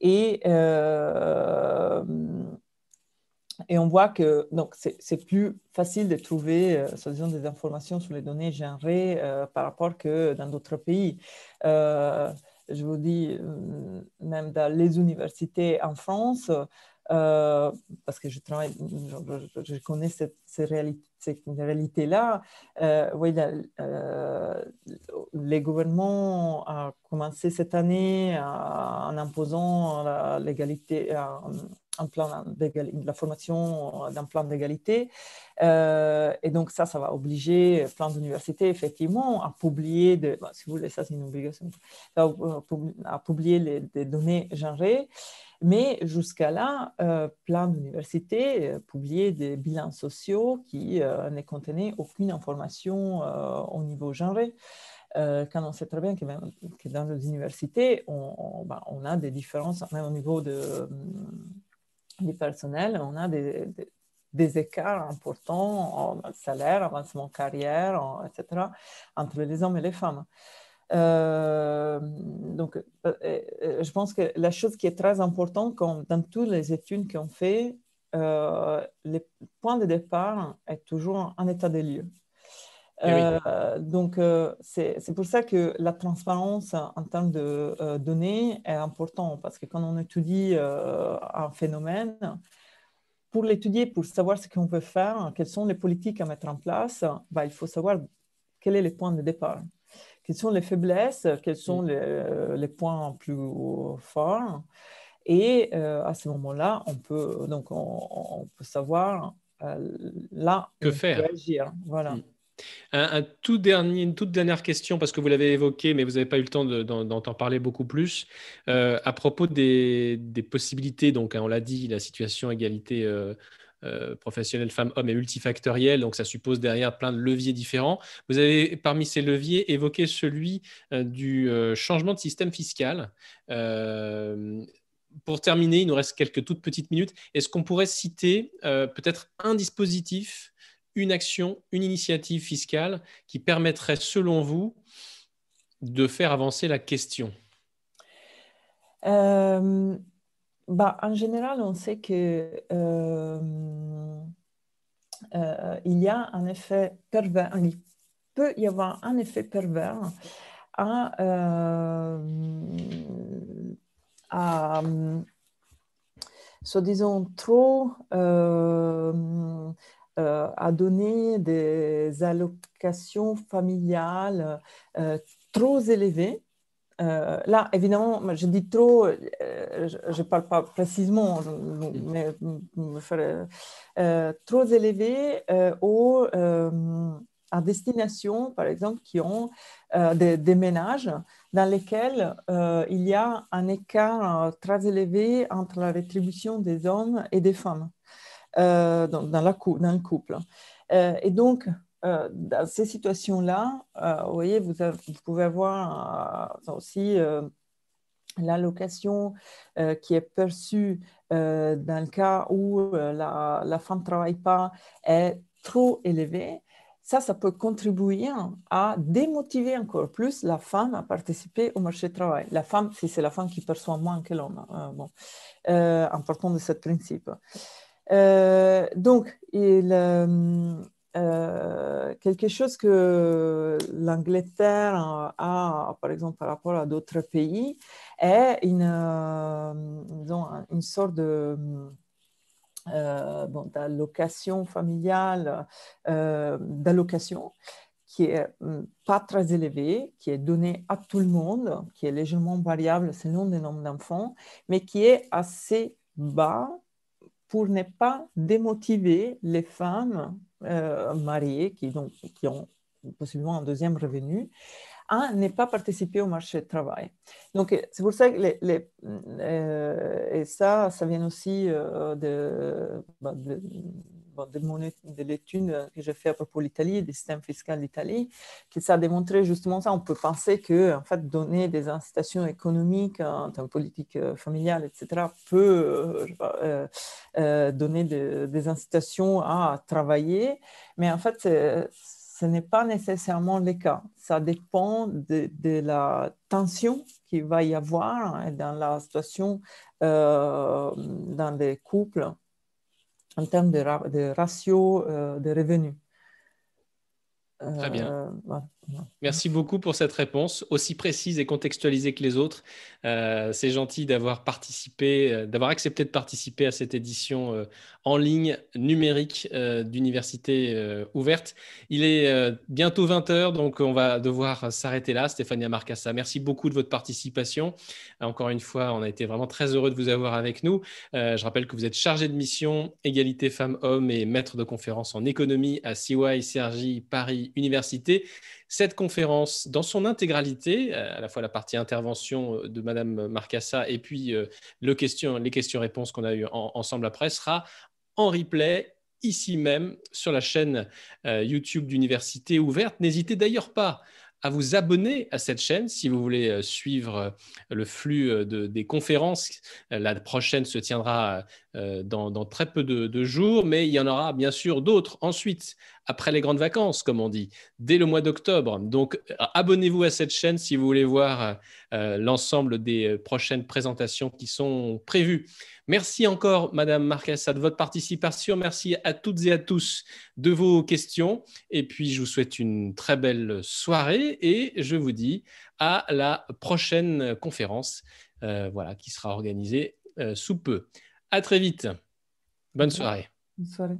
et et on voit que c'est plus facile de trouver euh, des informations sur les données genrées euh, par rapport que dans d'autres pays. Euh, je vous dis, euh, même dans les universités en France, parce que je travaille, je, connais cette, ces réalité-là. oui, les gouvernements ont commencé cette année en imposant l'égalité, un plan de la formation d'un plan d'égalité. Euh, et donc ça, ça va obliger plein d'universités, effectivement, à publier, de, si vous voulez, ça c'est une obligation, à publier les, des données genrées. Mais jusqu'à là, euh, plein d'universités euh, publiaient des bilans sociaux qui ne contenaient aucune information au niveau genré. quand on sait très bien que, que dans les universités, on, ben, on, a des différences, même au niveau de, du personnel, on a des, des, écarts importants en salaire, avancement carrière, etc., entre les hommes et les femmes. Euh, donc, euh, euh, je pense que la chose qui est très importante, dans toutes les études qu'on fait, le point de départ est toujours un état des lieux. Eh donc, c'est pour ça que la transparence en termes de données est importante, parce que quand on étudie un phénomène, pour l'étudier, pour savoir ce qu'on veut faire, quelles sont les politiques à mettre en place, bah, il faut savoir quel est le point de départ. Quelles sont les faiblesses, quels sont les, les points plus forts. Et à ce moment-là, on peut, donc on, peut savoir là que faire. agir. Voilà. Mm. Un, tout dernier, une toute dernière question, parce que vous l'avez évoqué, mais vous n'avez pas eu le temps d'en parler beaucoup plus. Euh, à propos des, possibilités, donc hein, on l'a dit, la situation égalité euh, euh, professionnelle femmes-hommes est multifactorielle, donc ça suppose derrière plein de leviers différents. Vous avez parmi ces leviers évoqué celui du changement de système fiscal. pour terminer, il nous reste quelques toutes petites minutes. Est-ce qu'on pourrait citer peut-être un dispositif une action, une initiative fiscale qui permettrait, selon vous, de faire avancer la question euh, bah, En général, on sait que euh, euh, il y a un effet pervers, il peut y avoir un effet pervers à, à disons, trop euh, à donner des allocations familiales euh, trop élevées. Euh, là, évidemment, je dis trop, je ne parle pas précisément, mais trop élevées au, à destination, par exemple, qui ont des, des, ménages dans lesquels il y a un écart très élevé entre la rétribution des hommes et des femmes. Euh, dans, le couple. Euh, et donc, euh, dans ces situations-là, vous voyez, vous, pouvez avoir aussi l'allocation qui est perçue dans le cas où la, femme ne travaille pas est trop élevée ça, ça peut contribuer à démotiver encore plus la femme à participer au marché du travail. La femme, si c'est la femme qui perçoit moins que l'homme, bon, important de ce principe. Euh, donc, euh, euh, quelque chose que l'Angleterre a, par exemple, par rapport à d'autres pays, est une, une sorte de bon, d'allocation familiale, d'allocation qui est pas très élevée, qui est donnée à tout le monde, qui est légèrement variable selon le nombre d'enfants, mais qui est assez bas pour ne pas démotiver les femmes euh, mariées qui, donc, qui ont possiblement un deuxième revenu à ne pas participer au marché du travail. Donc, c'est pour ça que euh, et ça, ça vient aussi euh, de, bah, de, de, l'étude que j'ai fait à propos de l'Italie, du système fiscal d'Italie, qui ça a démontré justement ça. On peut penser que, en fait, donner des incitations économiques en termes de politique euh, familiale, etc., peut euh, euh, donner des incitations à travailler. Mais en fait, ce n'est pas nécessairement le cas. Ça dépend de, de la tension qu'il va y avoir dans la situation dans des couples en termes de, de ratio de revenus. Très bien. Merci beaucoup pour cette réponse, aussi précise et contextualisée que les autres. Euh, c'est gentil d'avoir participé, euh, d'avoir accepté de participer à cette édition euh, en ligne numérique d'Université ouverte. Il est bientôt 20h, donc on va devoir s'arrêter là. Stéphania Marcassa, merci beaucoup de votre participation. Encore une fois, on a été vraiment très heureux de vous avoir avec nous. je rappelle que vous êtes chargé de mission égalité femmes-hommes et maître de conférence en économie à CY CRJ Paris Université. Cette conférence, dans son intégralité, euh, à la fois la partie intervention euh, de Madame Marcassa et puis euh, les questions-réponses qu'on a eues ensemble après, sera en replay ici même sur la chaîne YouTube d'Université ouverte. N'hésitez d'ailleurs pas à vous abonner à cette chaîne si vous voulez suivre le flux des conférences. La prochaine se tiendra dans, très peu de, jours, mais il y en aura bien sûr d'autres ensuite après les grandes vacances, comme on dit, dès le mois d'octobre. Donc, abonnez-vous à cette chaîne si vous voulez voir euh, l'ensemble des euh, prochaines présentations qui sont prévues. Merci encore, Madame Marquessa, de votre participation. Merci à toutes et à tous de vos questions. Et puis, je vous souhaite une très belle soirée et je vous dis à la prochaine conférence euh, voilà, qui sera organisée sous peu. À très vite. Bonne soirée. Bonne soirée.